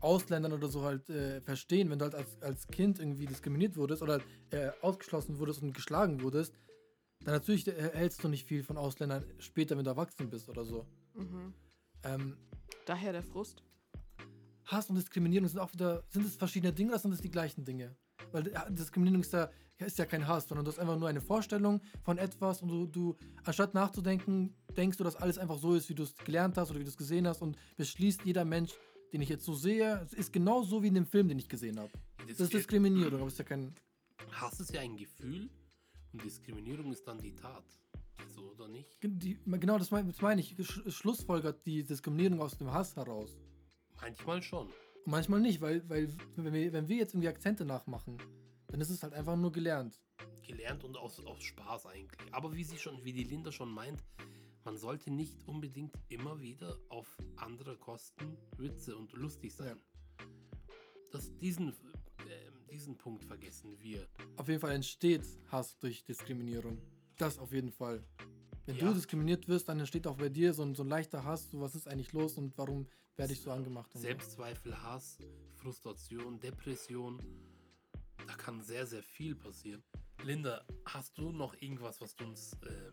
Ausländern oder so halt äh, verstehen, wenn du halt als, als Kind irgendwie diskriminiert wurdest oder äh, ausgeschlossen wurdest und geschlagen wurdest, dann natürlich äh, hältst du nicht viel von Ausländern später, wenn du erwachsen bist oder so. Mhm. Ähm, Daher der Frust. Hass und Diskriminierung sind auch wieder, sind es verschiedene Dinge oder sind es die gleichen Dinge? Weil äh, Diskriminierung ist ja, ist ja kein Hass, sondern du hast einfach nur eine Vorstellung von etwas und du, du anstatt nachzudenken, denkst du, dass alles einfach so ist, wie du es gelernt hast oder wie du es gesehen hast und beschließt, jeder Mensch, den ich jetzt so sehe, es ist genau so wie in dem Film, den ich gesehen habe. Das ist Diskriminierung, aber es ist ja kein. Hass ist ja ein Gefühl und Diskriminierung ist dann die Tat. So oder nicht? Die, genau, das meine, das meine ich. Sch schlussfolgert die Diskriminierung aus dem Hass heraus. Manchmal schon. Und manchmal nicht, weil, weil wenn, wir, wenn wir jetzt irgendwie Akzente nachmachen, dann ist es halt einfach nur gelernt. Gelernt und aus, aus Spaß eigentlich. Aber wie sie schon, wie die Linda schon meint, man sollte nicht unbedingt immer wieder auf andere Kosten Witze und lustig sein. Das, diesen, äh, diesen Punkt vergessen wir. Auf jeden Fall entsteht Hass durch Diskriminierung. Das auf jeden Fall. Wenn Ja. du diskriminiert wirst, dann entsteht auch bei dir so ein, so ein leichter Hass, so was ist eigentlich los und warum werde ich so angemacht. So. Selbstzweifel, Hass, Frustration, Depression. Da kann sehr, sehr viel passieren. Linda, hast du noch irgendwas, was du uns ähm,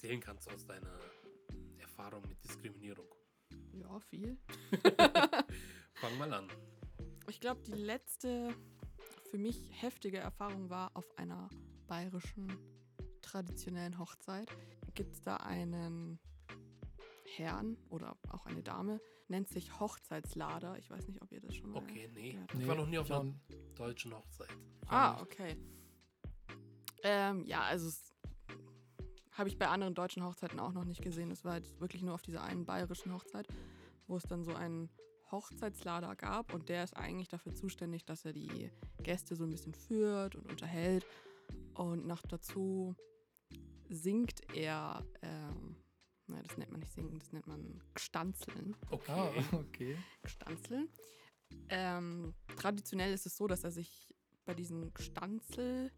erzählen kannst aus deiner Erfahrung mit Diskriminierung? Ja, viel. <laughs> Fang mal an. Ich glaube, die letzte für mich heftige Erfahrung war auf einer bayerischen traditionellen Hochzeit. Gibt es da einen Herrn oder auch eine Dame, nennt sich Hochzeitslader. Ich weiß nicht, ob ihr das schon mal. Okay, nee. gehört Ich war noch nie auf einer deutschen Hochzeit. Ah, nicht. okay. Ähm, ja, also es habe ich bei anderen deutschen Hochzeiten auch noch nicht gesehen. Es war jetzt wirklich nur auf dieser einen bayerischen Hochzeit, wo es dann so einen Hochzeitslader gab und der ist eigentlich dafür zuständig, dass er die Gäste so ein bisschen führt und unterhält und noch dazu singt er, ähm, nein, das nennt man nicht singen, das nennt man Gstanzeln. Okay. Ah, <laughs> okay. Gstanzeln. Ähm, traditionell ist es so, dass er sich bei diesem Gstanzel,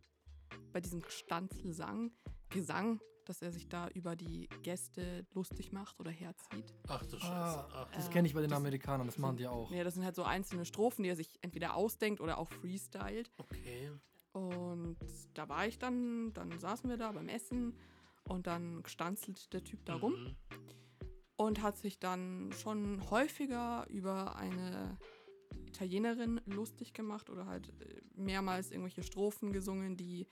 bei diesem Gstanzelsang, Gesang, dass er sich da über die Gäste lustig macht oder herzieht. Ach du Scheiße. Ah, Ach, Das kenne ich bei den das- Amerikanern, das machen die auch. Ja, das sind halt so einzelne Strophen, die er sich entweder ausdenkt oder auch freestylt. okay. Und da war ich dann, dann saßen wir da beim Essen und dann gestanzelt der Typ da rum. Mhm. und hat sich dann schon häufiger über eine Italienerin lustig gemacht oder halt äh, mehrmals irgendwelche Strophen gesungen, die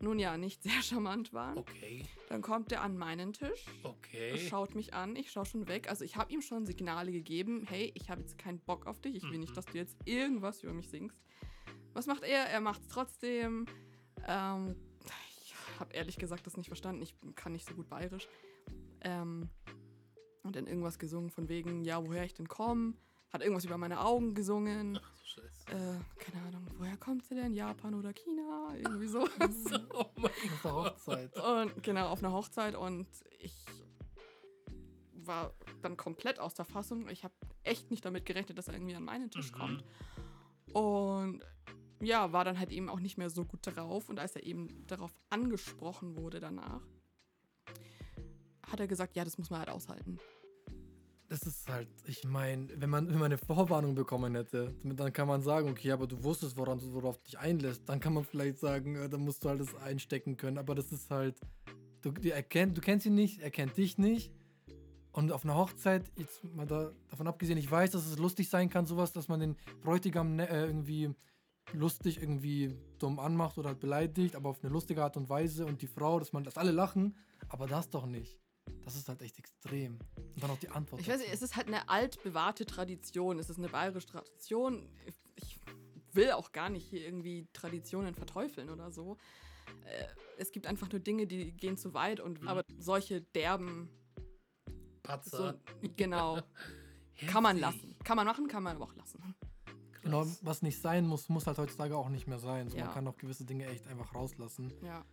nun ja nicht sehr charmant waren. Okay. Dann kommt er an meinen Tisch, Okay. schaut mich an, ich schaue schon weg. Also ich habe ihm schon Signale gegeben, hey, ich habe jetzt keinen Bock auf dich, ich will nicht, Mhm. dass du jetzt irgendwas über mich singst. Was macht er? Er macht es trotzdem. Ähm, ich habe ehrlich gesagt das nicht verstanden. Ich kann nicht so gut bayerisch. Ähm, und dann irgendwas gesungen von wegen, ja, woher ich denn komme. Hat irgendwas über meine Augen gesungen. Ach so scheiße. Äh, keine Ahnung, woher kommt sie denn? Japan oder China? Irgendwie sowas. <laughs> oh mein Auf der Hochzeit. Und genau, auf einer Hochzeit und ich war dann komplett aus der Fassung. Ich habe echt nicht damit gerechnet, dass er irgendwie an meinen Tisch Mhm. kommt. Und ja, war dann halt eben auch nicht mehr so gut drauf. Und als er eben darauf angesprochen wurde danach, hat er gesagt, ja, das muss man halt aushalten. Das ist halt, ich meine, wenn man, wenn man eine Vorwarnung bekommen hätte, dann kann man sagen, okay, aber du wusstest, woran du worauf du dich einlässt. Dann kann man vielleicht sagen, äh, dann musst du halt das einstecken können. Aber das ist halt, du, die erkennt, du kennst ihn nicht, er kennt dich nicht. Und auf einer Hochzeit, jetzt mal da, davon abgesehen, ich weiß, dass es lustig sein kann, sowas, dass man den Bräutigam ne, äh, irgendwie lustig irgendwie dumm anmacht oder halt beleidigt, aber auf eine lustige Art und Weise und die Frau, dass man, dass alle lachen, aber das doch nicht. Das ist halt echt extrem. Und dann auch die Antwort. Ich weiß nicht, es ist halt eine altbewahrte Tradition. Es ist eine bayerische Tradition. Ich will auch gar nicht hier irgendwie Traditionen verteufeln oder so. Äh, Es gibt einfach nur Dinge, die gehen zu weit und aber solche derben, so, Patzer. genau, <laughs> kann man lassen. Kann man machen, kann man aber auch lassen. Genau, was nicht sein muss, muss halt heutzutage auch nicht mehr sein. So, Ja. Man kann auch gewisse Dinge echt einfach rauslassen. Ja.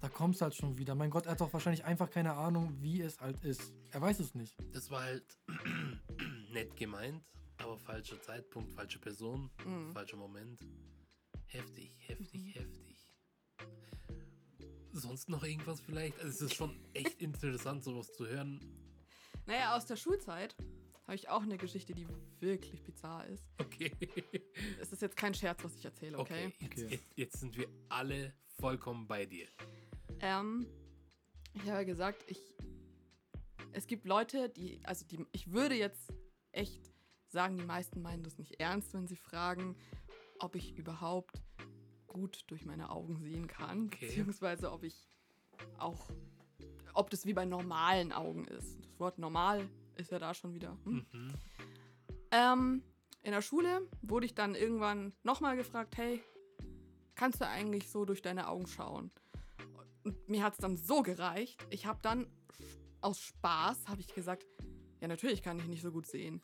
Da kommt es halt schon wieder. Mein Gott, er hat doch wahrscheinlich einfach keine Ahnung, wie es halt ist. Er weiß es nicht. Das war halt <clears throat> nett gemeint, aber falscher Zeitpunkt, falsche Person, Mhm. falscher Moment. Heftig, heftig, Mhm. heftig. Sonst noch irgendwas vielleicht? Also es ist schon echt <laughs> interessant, sowas zu hören. Naja, aus der Schulzeit habe ich auch eine Geschichte, die wirklich bizarr ist. Okay. Es ist jetzt kein Scherz, was ich erzähle, okay? Okay, jetzt, Okay. Jetzt, jetzt sind wir alle vollkommen bei dir. Ähm, ich habe ja gesagt, ich. Es gibt Leute, die. Also, die, ich würde jetzt echt sagen, die meisten meinen das nicht ernst, wenn sie fragen, ob ich überhaupt gut durch meine Augen sehen kann. Okay. Beziehungsweise, ob ich auch. Ob das wie bei normalen Augen ist. Das Wort normal ist ja da schon wieder. Hm? Mhm. Ähm, in der Schule wurde ich dann irgendwann nochmal gefragt, hey, kannst du eigentlich so durch deine Augen schauen? Und mir hat es dann so gereicht. Ich habe dann aus Spaß, habe ich gesagt, ja natürlich kann ich nicht so gut sehen.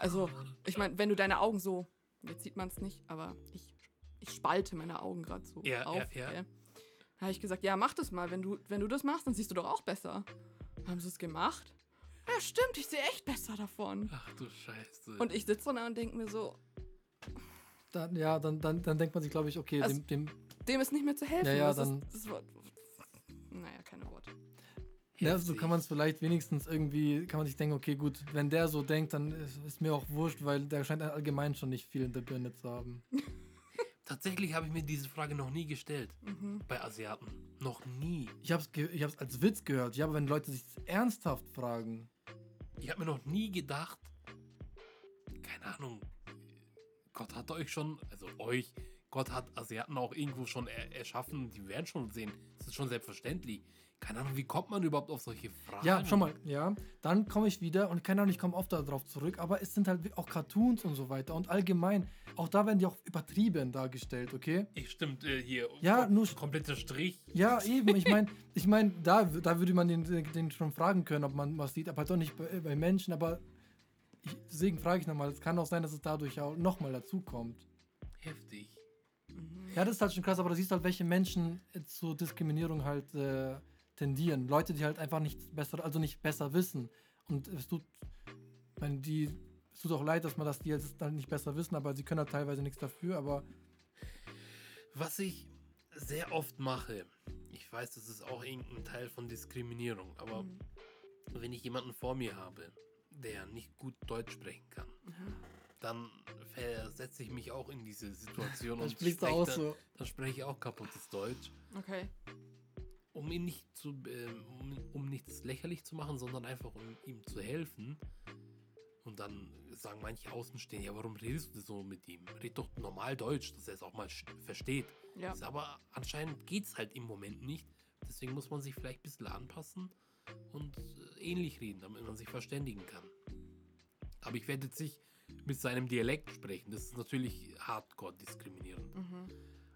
Also, ich meine, wenn du deine Augen so, jetzt sieht man es nicht, aber ich, ich spalte meine Augen gerade so Ja, ja, auf. ja. gell? Dann habe ich gesagt, ja, mach das mal. Wenn du, wenn du das machst, dann siehst du doch auch besser. Dann haben sie es gemacht. Ja, stimmt, ich sehe echt besser davon. Ach du Scheiße. Und ich sitze da und denke mir so, Dann, ja, dann, dann, dann denkt man sich, glaube ich, okay, Also- dem, dem, dem ist nicht mehr zu helfen. Ja, ja, das dann- ist, das war, naja, keine Worte. ja, so Heftig. kann man es vielleicht wenigstens irgendwie, kann man sich denken, okay, gut, wenn der so denkt, dann ist, ist mir auch wurscht, weil der scheint allgemein schon nicht viel in der Birne zu haben. <laughs> Tatsächlich habe ich mir diese Frage noch nie gestellt. Mhm. Bei Asiaten. Noch nie. Ich habe es ge ich hab's als Witz gehört. Ja, aber wenn Leute sich ernsthaft fragen, Ich habe mir noch nie gedacht, keine Ahnung, Gott hat euch schon, also euch, Gott hat Asiaten auch irgendwo schon er erschaffen, die werden schon sehen. Das ist schon selbstverständlich. Keine Ahnung, wie kommt man überhaupt auf solche Fragen? Ja, schon mal, ja. Dann komme ich wieder und keine Ahnung, ich komme oft darauf zurück, aber es sind halt auch Cartoons und so weiter und allgemein, auch da werden die auch übertrieben dargestellt, okay? Ich stimmt, äh, hier. Ja, nur- Kompletter Strich. Ja, <laughs> eben, ich meine, ich meine, da, da würde man den, den schon fragen können, ob man was sieht, aber halt doch nicht bei, bei Menschen, aber ich, deswegen frage ich nochmal, es kann auch sein, dass es dadurch auch nochmal dazu kommt. Heftig. Ja, das ist halt schon krass, aber du siehst halt, welche Menschen zur Diskriminierung halt äh, tendieren. Leute, die halt einfach nicht besser, also nicht besser wissen. Und es tut, ich meine, die, es tut auch leid, dass man das die jetzt dann nicht besser wissen, aber sie können halt teilweise nichts dafür, aber Was ich sehr oft mache, ich weiß, das ist auch irgendein Teil von Diskriminierung, aber Mhm. wenn ich jemanden vor mir habe, der nicht gut Deutsch sprechen kann, Mhm. Dann versetze ich mich auch in diese Situation <laughs> dann und sprichst du spreche auch dann, so. dann spreche ich auch kaputtes Deutsch, Okay. um ihn nicht zu, ähm, um, um nichts lächerlich zu machen, sondern einfach um ihm zu helfen. Und dann sagen manche Außenstehende, ja, warum redest du so mit ihm? Red doch normal Deutsch, dass er es auch mal versteht. Ja. Ist Aber anscheinend geht es halt im Moment nicht. Deswegen muss man sich vielleicht ein bisschen anpassen und äh, ähnlich reden, damit man sich verständigen kann. Aber ich werde jetzt nicht mit seinem Dialekt sprechen. Das ist natürlich hardcore diskriminierend. Mhm.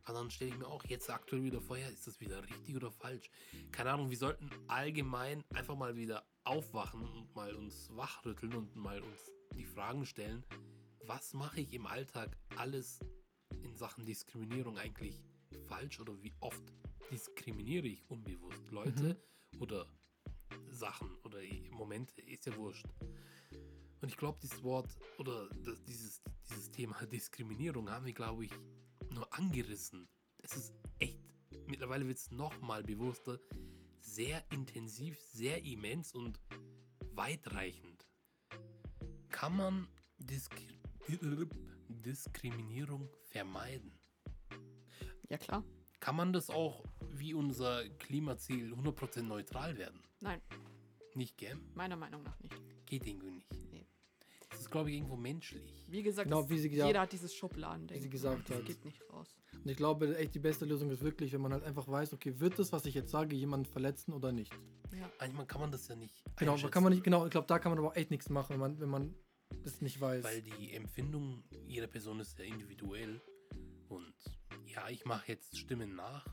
Aber dann stelle ich mir auch jetzt aktuell wieder vor, ja, ist das wieder richtig oder falsch? Keine Ahnung, wir sollten allgemein einfach mal wieder aufwachen und mal uns wachrütteln und mal uns die Fragen stellen, was mache ich im Alltag alles in Sachen Diskriminierung eigentlich falsch oder wie oft diskriminiere ich unbewusst Leute oder Sachen oder Momente, ist ja wurscht. Und ich glaube, dieses Wort oder das, dieses, dieses Thema <laughs> Diskriminierung haben wir, glaube ich, nur angerissen. Es ist echt, mittlerweile wird es nochmal bewusster, sehr intensiv, sehr immens und weitreichend. Kann man Diskri <laughs> Diskriminierung vermeiden? Ja, klar. Kann man das auch wie unser Klimaziel 100% neutral werden? Nein, Nicht, gell? meiner Meinung nach nicht. Geht irgendwie nicht. Glaube ich, irgendwo menschlich. Wie gesagt, Genau, wie sie gesagt- jeder hat dieses Schubladendenken. wie sie gesagt das hat. geht nicht raus. Und ich glaube, echt die beste Lösung ist wirklich, wenn man halt einfach weiß, okay, wird das, was ich jetzt sage, jemanden verletzen oder nicht? Ja. Manchmal kann man das ja nicht. Genau, kann man nicht, genau, ich glaube, da kann man aber auch echt nichts machen, wenn man, wenn man das nicht weiß. Weil die Empfindung jeder Person ist ja individuell. Und ja, ich mache jetzt Stimmen nach.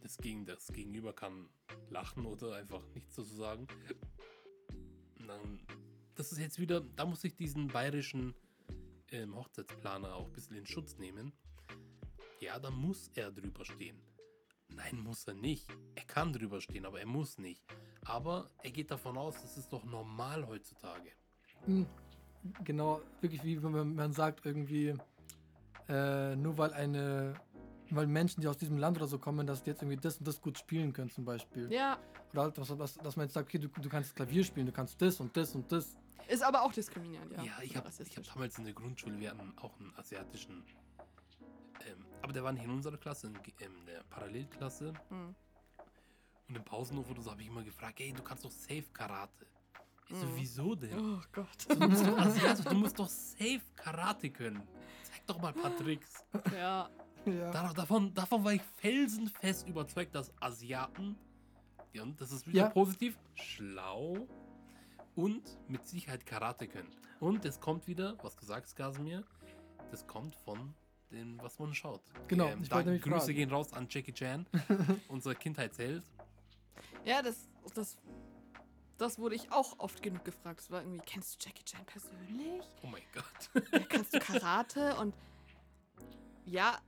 Das, Gegen, das Gegenüber kann lachen oder einfach nichts dazu sagen. Und Dann, das ist jetzt wieder, da muss ich diesen bayerischen ähm, Hochzeitsplaner auch ein bisschen in Schutz nehmen. Ja, da muss er drüber stehen. Nein, muss er nicht. Er kann drüber stehen, aber er muss nicht. Aber er geht davon aus, das ist doch normal heutzutage. Hm, Genau, wirklich wie wenn man, sagt, irgendwie, äh, nur weil eine, weil Menschen, die aus diesem Land oder so kommen, dass die jetzt irgendwie das und das gut spielen können, zum Beispiel. ja, Oder halt, dass, dass, dass man jetzt sagt, okay, du, du kannst Klavier spielen, du kannst das und das und das. Ist aber auch diskriminierend, ja. Ja, ich habe ich hab damals in der Grundschule, wir hatten auch einen asiatischen, ähm, aber der war nicht in unserer Klasse, in, in der Parallelklasse. Mhm. Und im Pausenhof oder so habe ich immer gefragt, ey, du kannst doch safe Karate. Ich so, Mhm. wieso denn? Oh Gott. Du bist doch Asiate, du musst doch safe Karate können. Zeig doch mal ein paar Tricks. ja. Ja. Dar- Davon, davon war ich felsenfest überzeugt, dass Asiaten, ja, und das ist wieder Ja. positiv, schlau und mit Sicherheit Karate können. Und es kommt wieder, was du sagst, Casimir, das kommt von dem, was man schaut. Genau, Ähm, ich da, Grüße fragen. gehen raus an Jackie Chan, <laughs> unser Kindheitsheld. Ja, das, das, das wurde ich auch oft genug gefragt. Es war irgendwie, kennst du Jackie Chan persönlich? Oh mein Gott. Ja, kannst du Karate? <laughs> Und ja,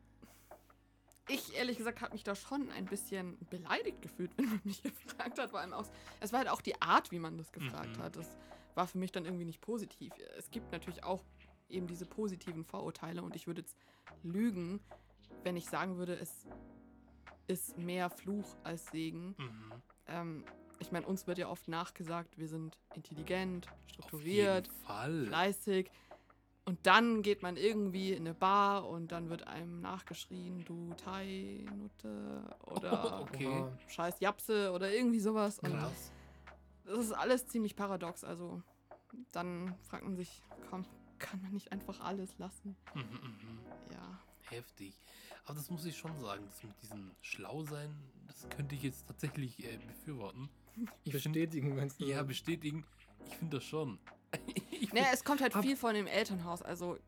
ich ehrlich gesagt habe mich da schon ein bisschen beleidigt gefühlt, <laughs> wenn man mich gefragt hat. Vor allem aus, es war halt auch die Art, wie man das gefragt Mhm. hat. Das war für mich dann irgendwie nicht positiv. Es gibt natürlich auch eben diese positiven Vorurteile und ich würde jetzt lügen, wenn ich sagen würde, es ist mehr Fluch als Segen. Mhm. Ähm, ich meine, uns wird ja oft nachgesagt, wir sind intelligent, strukturiert, fleißig. Und dann geht man irgendwie in eine Bar und dann wird einem nachgeschrien, du Thai-Nutte oder <laughs> Okay. Scheiß Japse oder irgendwie sowas. Und Krass. das ist alles ziemlich paradox. Also dann fragt man sich, komm, kann man nicht einfach alles lassen? <laughs> Mhm, mhm. Ja. Heftig. Aber das muss ich schon sagen, das mit diesem Schlausein, das könnte ich jetzt tatsächlich äh, befürworten. Ich Bestätigen, meinst du? ja, bestätigen, ich finde das schon. <laughs> ich Naja, es kommt halt viel von dem Elternhaus. Also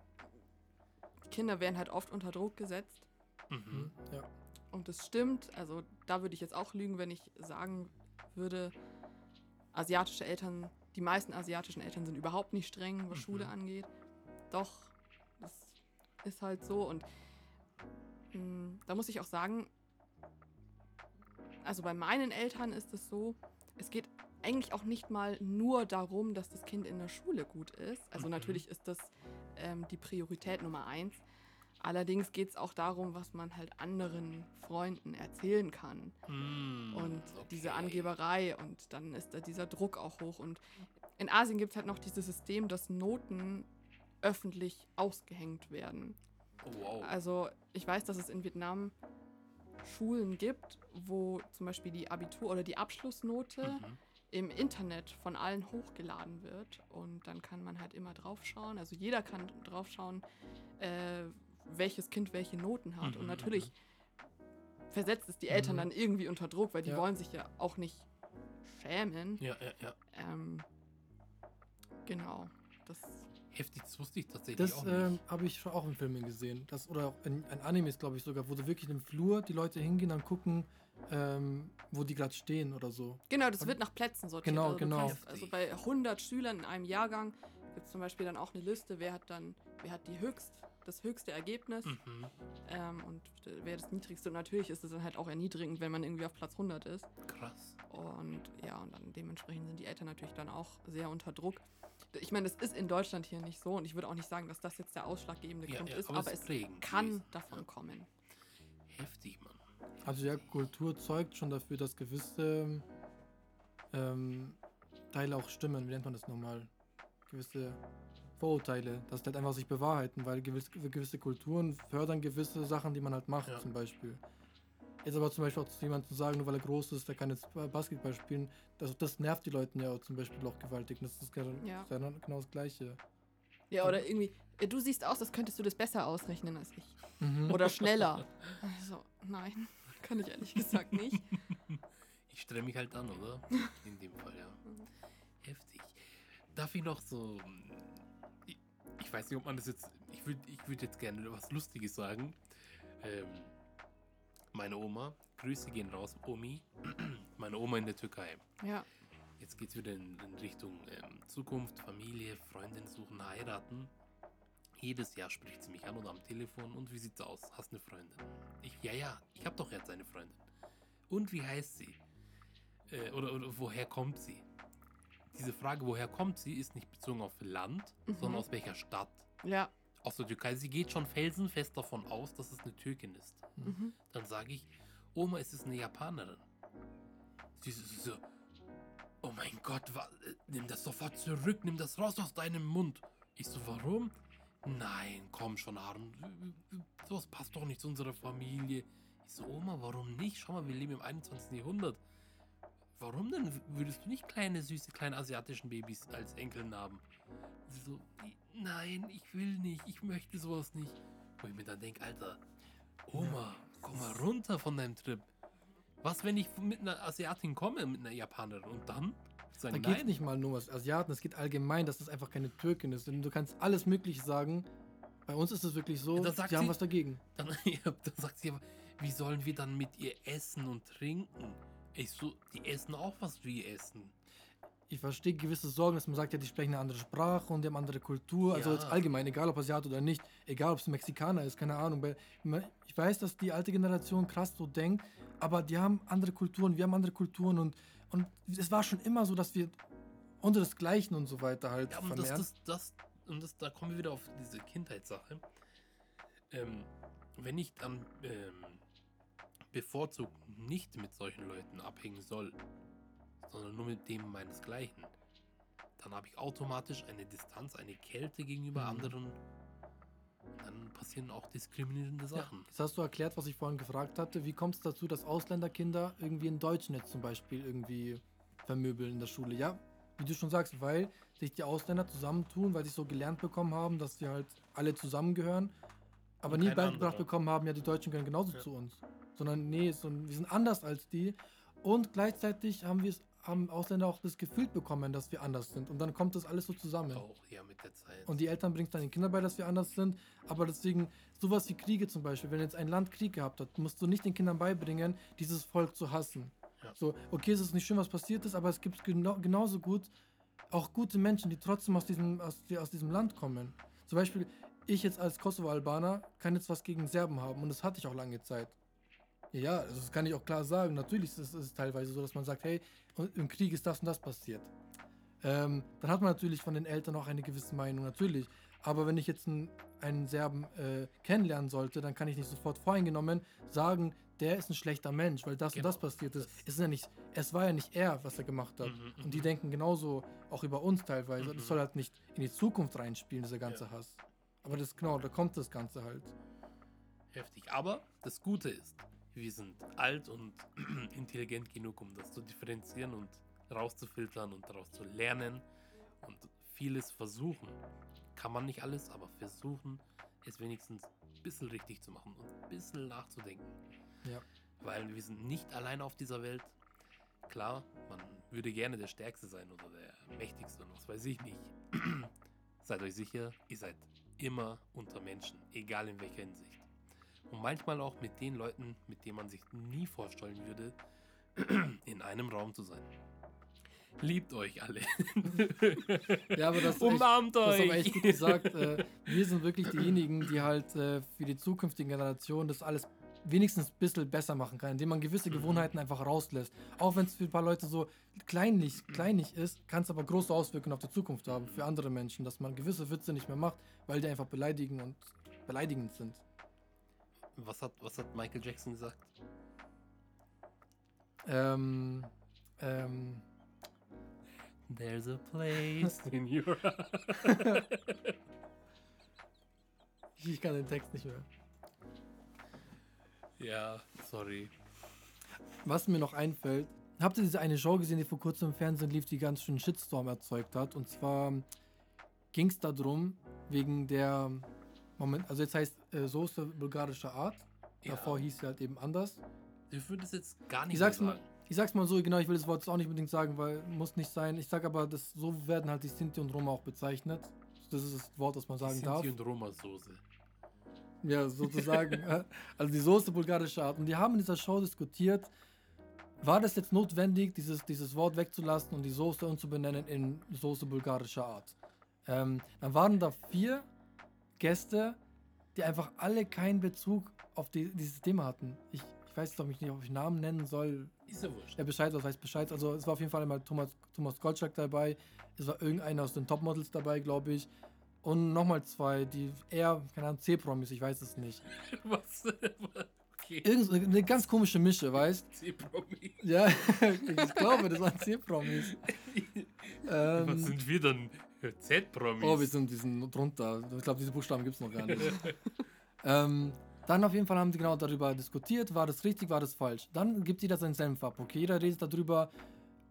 Kinder werden halt oft unter Druck gesetzt. Hm, mhm. ja. Und das stimmt. Also da würde ich jetzt auch lügen, wenn ich sagen würde, asiatische Eltern, die meisten asiatischen Eltern sind überhaupt nicht streng, was Mhm. Schule angeht. Doch, das ist halt so. Und mh, da muss ich auch sagen, also bei meinen Eltern ist es so, es geht eigentlich auch nicht mal nur darum, dass das Kind in der Schule gut ist. Also Mhm. natürlich ist das ähm, die Priorität Nummer eins. Allerdings geht es auch darum, was man halt anderen Freunden erzählen kann. Mm, Und diese okay. Angeberei und dann ist da dieser Druck auch hoch. Und in Asien gibt es halt noch dieses System, dass Noten öffentlich ausgehängt werden. Oh, wow. Also ich weiß, dass es in Vietnam Schulen gibt, wo zum Beispiel die Abitur- oder die Abschlussnote Mhm. Im Internet von allen hochgeladen wird. Und dann kann man halt immer draufschauen. Also jeder kann draufschauen, äh, welches Kind welche Noten hat. Mhm, Und natürlich versetzt es die Eltern Mhm. dann irgendwie unter Druck, weil die Ja. wollen sich ja auch nicht schämen. Ja, ja, ja. Ähm, genau. Das Heftig, das wusste ich tatsächlich Das auch ähm, nicht. habe ich schon auch in Filmen gesehen. Das, oder auch in, in Animes, glaube ich sogar, wo du wirklich im Flur die Leute hingehen, dann gucken, ähm, wo die gerade stehen oder so. Genau, das wird nach Plätzen sortiert. Genau, also genau. Kannst, also bei 100 Schülern in einem Jahrgang gibt es zum Beispiel dann auch eine Liste, wer hat dann, wer hat die höchst, das höchste Ergebnis Mhm. ähm, und wer das niedrigste. Und natürlich ist es dann halt auch erniedrigend, wenn man irgendwie auf Platz 100 ist. Krass. Und ja, und dann dementsprechend sind die Eltern natürlich dann auch sehr unter Druck. Ich meine, das ist in Deutschland hier nicht so und ich würde auch nicht sagen, dass das jetzt der ausschlaggebende Grund ja, ist, aber aber, es kann gewesen. davon Ja. kommen. Heftig, Mann. Also ja, Kultur zeugt schon dafür, dass gewisse ähm, Teile auch stimmen. Wie nennt man das nochmal? Gewisse Vorurteile, dass die halt einfach sich bewahrheiten, weil gewisse, gewisse Kulturen fördern gewisse Sachen, die man halt macht, Ja. zum Beispiel. Jetzt aber zum Beispiel auch zu jemandem zu sagen, nur weil er groß ist, der kann jetzt Basketball spielen, das, das nervt die Leute ja auch zum Beispiel auch gewaltig. Das ist genau, Ja. genau das Gleiche. Ja, oder irgendwie, du siehst aus, als könntest du das besser ausrechnen als ich. Mhm. Oder schneller. Also, nein, <laughs> kann ich ehrlich gesagt nicht. <laughs> Ich stelle mich halt an, oder? In dem Fall, ja. Mhm. Heftig. Darf ich noch so. Ich, ich weiß nicht, ob man das jetzt. Ich würde ich würd jetzt gerne was Lustiges sagen. Ähm, meine Oma, Grüße gehen raus, Omi. <clears throat> Meine Oma in der Türkei. Ja, Jetzt geht es wieder in, in Richtung ähm, Zukunft, Familie, Freundin suchen, heiraten. Jedes Jahr spricht sie mich an oder am Telefon. Und wie sieht's aus? Hast eine Freundin? Ich, ja, ja, ich habe doch jetzt eine Freundin. Und wie heißt sie? Äh, oder, oder woher kommt sie? Diese Frage, woher kommt sie, ist nicht bezogen auf Land, Mhm. sondern aus welcher Stadt. ja. Aus der Türkei. Sie geht schon felsenfest davon aus, dass es eine Türkin ist. Mhm. Dann sage ich, Oma, ist es eine Japanerin? Sie sie so oh mein Gott, wa, äh, nimm das sofort zurück, nimm das raus aus deinem Mund. Ich so, warum? Nein, komm schon, Harun, sowas passt doch nicht zu unserer Familie. Ich so, Oma, warum nicht? Schau mal, wir leben im 21. Jahrhundert. Warum denn würdest du nicht kleine, süße, kleine asiatischen Babys als Enkeln haben? Sie so, nein, ich will nicht, ich möchte sowas nicht. Wo ich mir dann denke, Alter, Oma, komm mal runter von deinem Trip. Was, wenn ich mit einer Asiatin komme, mit einer Japanerin und dann? Da Sagen, geht es nein, nicht mal nur was Asiaten, es geht allgemein, dass das einfach keine Türkin ist. Denn du kannst alles Mögliche sagen. Bei uns ist es wirklich so, Ja, da sie haben was dagegen. Dann, <laughs> ja, dann sagt sie aber, wie sollen wir dann mit ihr essen und trinken? Ich so, die essen auch, was wir essen. Ich verstehe gewisse Sorgen, dass man sagt, ja, die sprechen eine andere Sprache und die haben andere Kultur. Also Ja. jetzt allgemein, egal ob Asiat oder nicht, egal ob es Mexikaner ist, keine Ahnung. Weil Ich weiß, dass die alte Generation krass so denkt, aber die haben andere Kulturen, wir haben andere Kulturen und, und es war schon immer so, dass wir unseresgleichen und so weiter halt Ja, und das, das, das, und das, da kommen wir wieder auf diese Kindheitssache. Ähm, wenn ich dann ähm, bevorzugt nicht mit solchen Leuten abhängen soll, sondern nur mit dem meinesgleichen, dann habe ich automatisch eine Distanz, eine Kälte gegenüber Mhm. anderen. Dann passieren auch diskriminierende Ja, Sachen. jetzt hast du erklärt, was ich vorhin gefragt hatte. Wie kommt es dazu, dass Ausländerkinder irgendwie in Deutschen jetzt zum Beispiel irgendwie vermöbeln in der Schule? Ja, wie du schon sagst, weil sich die Ausländer zusammentun, weil sie so gelernt bekommen haben, dass sie halt alle zusammengehören, aber nie beigebracht bekommen haben, ja, die Deutschen gehören genauso Ja. zu uns. Sondern nee, so, wir sind anders als die. Und gleichzeitig haben wir es haben Ausländer auch das Gefühl bekommen, dass wir anders sind. Und dann kommt das alles so zusammen. Auch ja mit der Zeit. Und die Eltern bringen es dann den Kindern bei, dass wir anders sind. Aber deswegen, sowas wie Kriege zum Beispiel, wenn jetzt ein Land Krieg gehabt hat, musst du nicht den Kindern beibringen, dieses Volk zu hassen. Ja. So, okay, es ist nicht schön, was passiert ist, aber es gibt genau, genauso gut auch gute Menschen, die trotzdem aus diesem, aus, die aus diesem Land kommen. Zum Beispiel, ich jetzt als Kosovo-Albaner kann jetzt was gegen Serben haben und das hatte ich auch lange Zeit. Ja, also das kann ich auch klar sagen. Natürlich ist es, ist es teilweise so, dass man sagt, hey, im Krieg ist das und das passiert. Ähm, dann hat man natürlich von den Eltern auch eine gewisse Meinung, natürlich. Aber wenn ich jetzt einen, einen Serben äh, kennenlernen sollte, dann kann ich nicht sofort voreingenommen sagen, der ist ein schlechter Mensch, weil das Genau, und das passiert ist. Es, ist ja nicht, es war ja nicht er, was er gemacht hat. Mhm, Und die mhm. denken genauso auch über uns teilweise. Mhm. Das soll halt nicht in die Zukunft reinspielen, dieser ganze Ja. Hass. Aber das genau, da kommt das Ganze halt. Heftig. Aber das Gute ist, wir sind alt und <clears throat> intelligent genug, um das zu differenzieren und rauszufiltern und daraus zu lernen und vieles versuchen. Kann man nicht alles, aber versuchen, es wenigstens ein bisschen richtig zu machen und ein bisschen nachzudenken. Ja. Weil wir sind nicht allein auf dieser Welt. Klar, man würde gerne der Stärkste sein oder der Mächtigste und was weiß ich nicht. <clears throat> seid euch sicher, ihr seid immer unter Menschen, egal in welcher Hinsicht. Und manchmal auch mit den Leuten, mit denen man sich nie vorstellen würde, <clears throat> in einem Raum zu sein. Liebt euch alle. <laughs> Ja, aber das ist echt, Umarmt das ist euch. aber echt gut gesagt. Äh, wir sind wirklich diejenigen, die halt äh, für die zukünftigen Generationen das alles wenigstens ein bisschen besser machen kann, indem man gewisse Mhm. Gewohnheiten einfach rauslässt. Auch wenn es für ein paar Leute so kleinlich, kleinlich ist, kann es aber große Auswirkungen auf die Zukunft haben für andere Menschen, dass man gewisse Witze nicht mehr macht, weil die einfach beleidigen und beleidigend sind. Was hat, was hat Michael Jackson gesagt? Ähm, ähm, There's a place <laughs> in your <laughs> ich kann den Text nicht mehr. Ja, sorry. Was mir noch einfällt, habt ihr diese eine Show gesehen, die vor kurzem im Fernsehen lief, die ganz schön Shitstorm erzeugt hat? Und zwar ging es darum, wegen der, Moment, also jetzt heißt äh, Soße bulgarischer Art. Davor hieß sie halt eben anders. Ich würde es jetzt gar nicht Ich sag's mal, ich sag's mal so, genau, ich will das Wort jetzt auch nicht unbedingt sagen, weil muss nicht sein. Ich sag aber, das, so werden halt die Sinti und Roma auch bezeichnet. Das ist das Wort, das man sagen darf. Sinti und Roma Soße. Ja, sozusagen. <laughs> äh, also die Soße bulgarischer Art. Und die haben in dieser Show diskutiert, war das jetzt notwendig, dieses, dieses Wort wegzulassen und die Soße umzubenennen in Soße bulgarischer Art. Ähm, dann waren da vier Gäste, die einfach alle keinen Bezug auf die, dieses Thema hatten. Ich, ich weiß glaube ich nicht, ob ich Namen nennen soll. Ist ja wurscht. Wer Bescheid was weiß Bescheid. Also es war auf jeden Fall einmal Thomas, Thomas Gottschalk dabei. Es war irgendeiner aus den Topmodels dabei, glaube ich. Und nochmal zwei, die eher, keine Ahnung, C-Promis, ich weiß es nicht. <laughs> Was? Okay. Irgend eine ganz komische Mische, weißt C-Promi. Ja, <laughs> ich glaube, das waren C-Promis. <laughs> Was Ähm, sind wir dann? Z-Promis. oh, wir sind, sind drunter. Ich glaube, diese Buchstaben gibt es noch gar nicht. <laughs> ähm, dann auf jeden Fall haben sie genau darüber diskutiert, war das richtig, war das falsch. Dann gibt jeder seinen Senf ab, okay? Jeder redet darüber,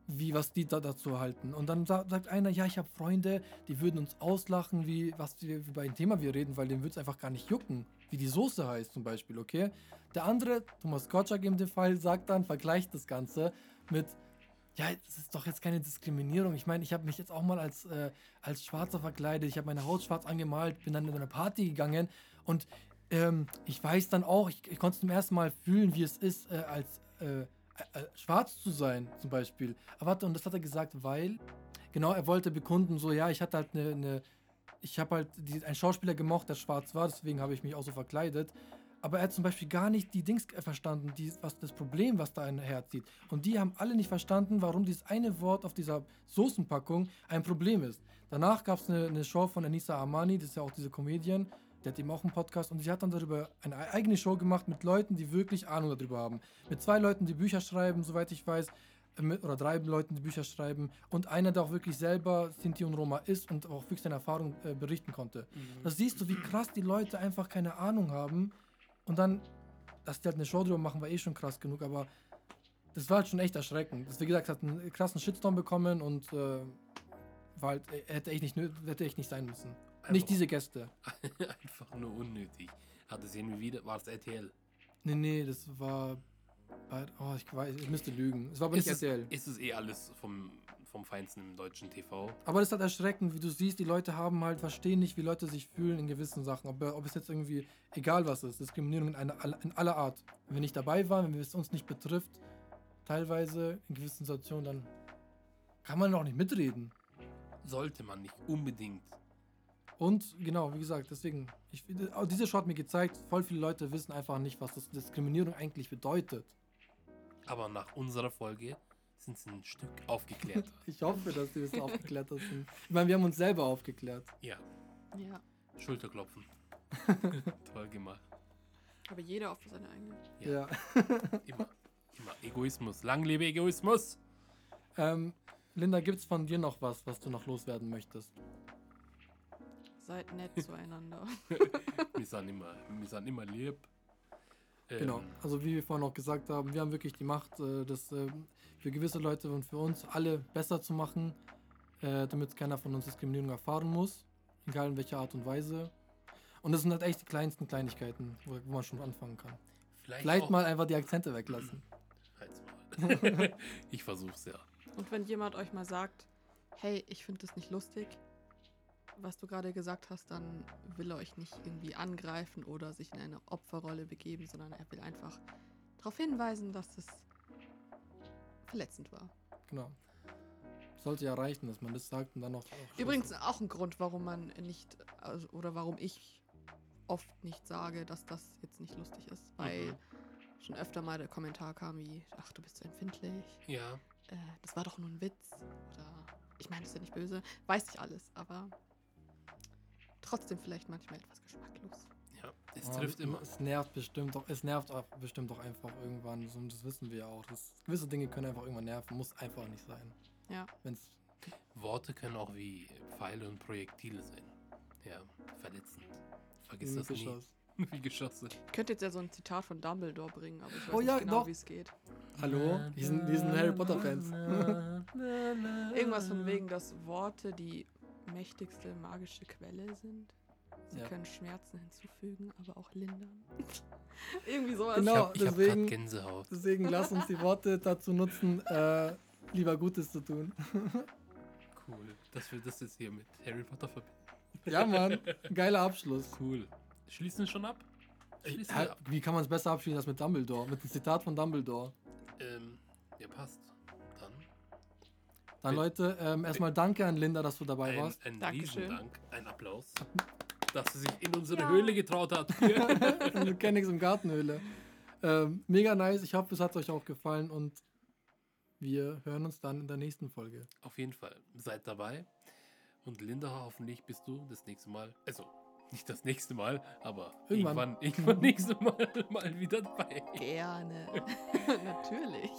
wie, was die da dazu halten. Und dann sa sagt einer, ja, ich habe Freunde, die würden uns auslachen, wie, was wir, wie bei einem Thema wir reden, weil dem würde es einfach gar nicht jucken, wie die Soße heißt zum Beispiel, okay? Der andere, Thomas Gottschalk in dem Fall, sagt dann, vergleicht das Ganze mit, ja, das ist doch jetzt keine Diskriminierung. Ich meine, ich habe mich jetzt auch mal als, äh, als Schwarzer verkleidet, ich habe meine Haut schwarz angemalt, bin dann in eine Party gegangen und ähm, ich weiß dann auch, ich, ich konnte zum ersten Mal fühlen, wie es ist, äh, als äh, äh, schwarz zu sein, zum Beispiel. Aber warte, und das hat er gesagt, weil, genau, er wollte bekunden, so, ja, ich hatte halt eine, eine ich habe halt die, einen Schauspieler gemocht, der schwarz war, deswegen habe ich mich auch so verkleidet. Aber er hat zum Beispiel gar nicht die Dings verstanden, die, was das Problem, was da einherzieht. Und die haben alle nicht verstanden, warum dieses eine Wort auf dieser Soßenpackung ein Problem ist. Danach gab es eine, eine Show von Anissa Armani, das ist ja auch diese Comedian, der hat eben auch einen Podcast und sie hat dann darüber eine eigene Show gemacht mit Leuten, die wirklich Ahnung darüber haben. Mit zwei Leuten, die Bücher schreiben, soweit ich weiß, äh, mit, oder drei Leuten, die Bücher schreiben und einer, der auch wirklich selber Sinti und Roma ist und auch wirklich seine Erfahrung äh, berichten konnte. Da siehst du, wie krass die Leute einfach keine Ahnung haben und dann, dass die halt eine Show drüber machen, war eh schon krass genug, aber das war halt schon echt erschreckend. Das, wie gesagt, hat einen krassen Shitstorm bekommen und äh, war halt, äh, hätte echt nicht, hätte echt nicht sein müssen. Nicht diese Gäste. <laughs> Einfach nur unnötig. Hat es irgendwie wieder, war es RTL? Nee, nee, das war bei, oh, ich weiß, ich müsste lügen. Es war aber nicht ist, RTL. es, ist es eh alles vom, vom Feinsten im deutschen TV? Aber das ist halt erschreckend, wie du siehst, die Leute haben halt, verstehen nicht, wie Leute sich fühlen in gewissen Sachen. Ob, ob es jetzt irgendwie, egal was ist, Diskriminierung in, einer, in aller Art. Wenn wir nicht dabei waren, wenn es uns nicht betrifft, teilweise in gewissen Situationen, dann kann man auch nicht mitreden. Sollte man nicht unbedingt. Und genau, wie gesagt, deswegen, ich, finde, auch diese Show hat mir gezeigt, voll viele Leute wissen einfach nicht, was das Diskriminierung eigentlich bedeutet. Aber nach unserer Folge sind sie ein Stück aufgeklärt. <laughs> Ich hoffe, dass die das aufgeklärt <laughs> sind. Ich meine, wir haben uns selber aufgeklärt. ja, Ja. Schulterklopfen. <laughs> Toll gemacht. Aber jeder auf seine eigene. Ja. Immer, immer Egoismus. Lang lebe Egoismus. Ähm, Linda, gibt's von dir noch was, was du noch loswerden möchtest? Seid nett zueinander. Wir sind immer, wir sind immer lieb. Ähm, Genau. Also wie wir vorhin auch gesagt haben, wir haben wirklich die Macht, äh, das äh, für gewisse Leute und für uns alle besser zu machen, äh, damit keiner von uns Diskriminierung erfahren muss, egal in welcher Art und Weise. Und das sind halt echt die kleinsten Kleinigkeiten, wo, wo man schon anfangen kann. Vielleicht, Vielleicht mal einfach die Akzente weglassen. <clears throat> Halt's Maul. <laughs> ich versuch's ja. Und wenn jemand euch mal sagt, hey, ich finde das nicht lustig, was du gerade gesagt hast, dann will er euch nicht irgendwie angreifen oder sich in eine Opferrolle begeben, sondern er will einfach darauf hinweisen, dass es verletzend war. Genau. Sollte ja reichen, dass man das sagt und dann noch. auch Übrigens auch ein Grund, warum man nicht, also, oder warum ich oft nicht sage, dass das jetzt nicht lustig ist, weil Mhm. schon öfter mal der Kommentar kam wie, ach, du bist so empfindlich, Ja, äh, das war doch nur ein Witz, oder ich meine, das ist ja nicht böse, weiß ich alles, aber trotzdem vielleicht manchmal etwas geschmacklos. ja. Es Ja, trifft immer. Es nervt bestimmt doch, es nervt auch bestimmt doch einfach irgendwann. Und das wissen wir ja auch. Das, gewisse Dinge können einfach irgendwann nerven, muss einfach nicht sein. Ja. Wenn's. Worte können auch wie Pfeile und Projektile sein. Ja, verletzend. Vergiss wie das nie. Geschoss. <laughs> Wie Geschosse. Ich könnte jetzt ja so ein Zitat von Dumbledore bringen, aber ich weiß Oh nicht ja, genau, doch. wie es geht. Hallo? Wir sind, wir sind Harry Potter-Fans. <laughs> Irgendwas von wegen, dass Worte die mächtigste magische Quelle sind. Sie Ja. können Schmerzen hinzufügen, aber auch lindern. <laughs> Irgendwie sowas. Genau. Ich hab, ich hab deswegen- Gänsehaut. Deswegen lass uns die Worte <laughs> dazu nutzen, äh, lieber Gutes zu tun. <laughs> Cool. Dass wir das jetzt hier mit Harry Potter verbinden. ja, Mann. Geiler Abschluss. Cool. Schließen schon ab? Schließen wir ab. Wie kann man es besser abschließen als mit Dumbledore? Mit einem Zitat von Dumbledore. Ähm, ja, passt. Dann Leute, ähm, erstmal danke an Linda, dass du dabei ein, warst. ein Dankeschön. Riesendank, ein Applaus, dass sie sich in unsere Ja. Höhle getraut hat. <laughs> Wir kennen nichts im Gartenhöhle. Ähm, mega nice. Ich hoffe, es hat euch auch gefallen und wir hören uns dann in der nächsten Folge. Auf jeden Fall, seid dabei. Und Linda, hoffentlich bist du das nächste Mal, also nicht das nächste Mal, aber Irgendwann. irgendwann, irgendwann <laughs> nächste Mal mal wieder dabei. Gerne. <laughs> Natürlich.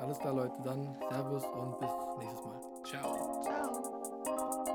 Alles klar, Leute. Dann Servus und bis nächstes Mal. Ciao. Ciao.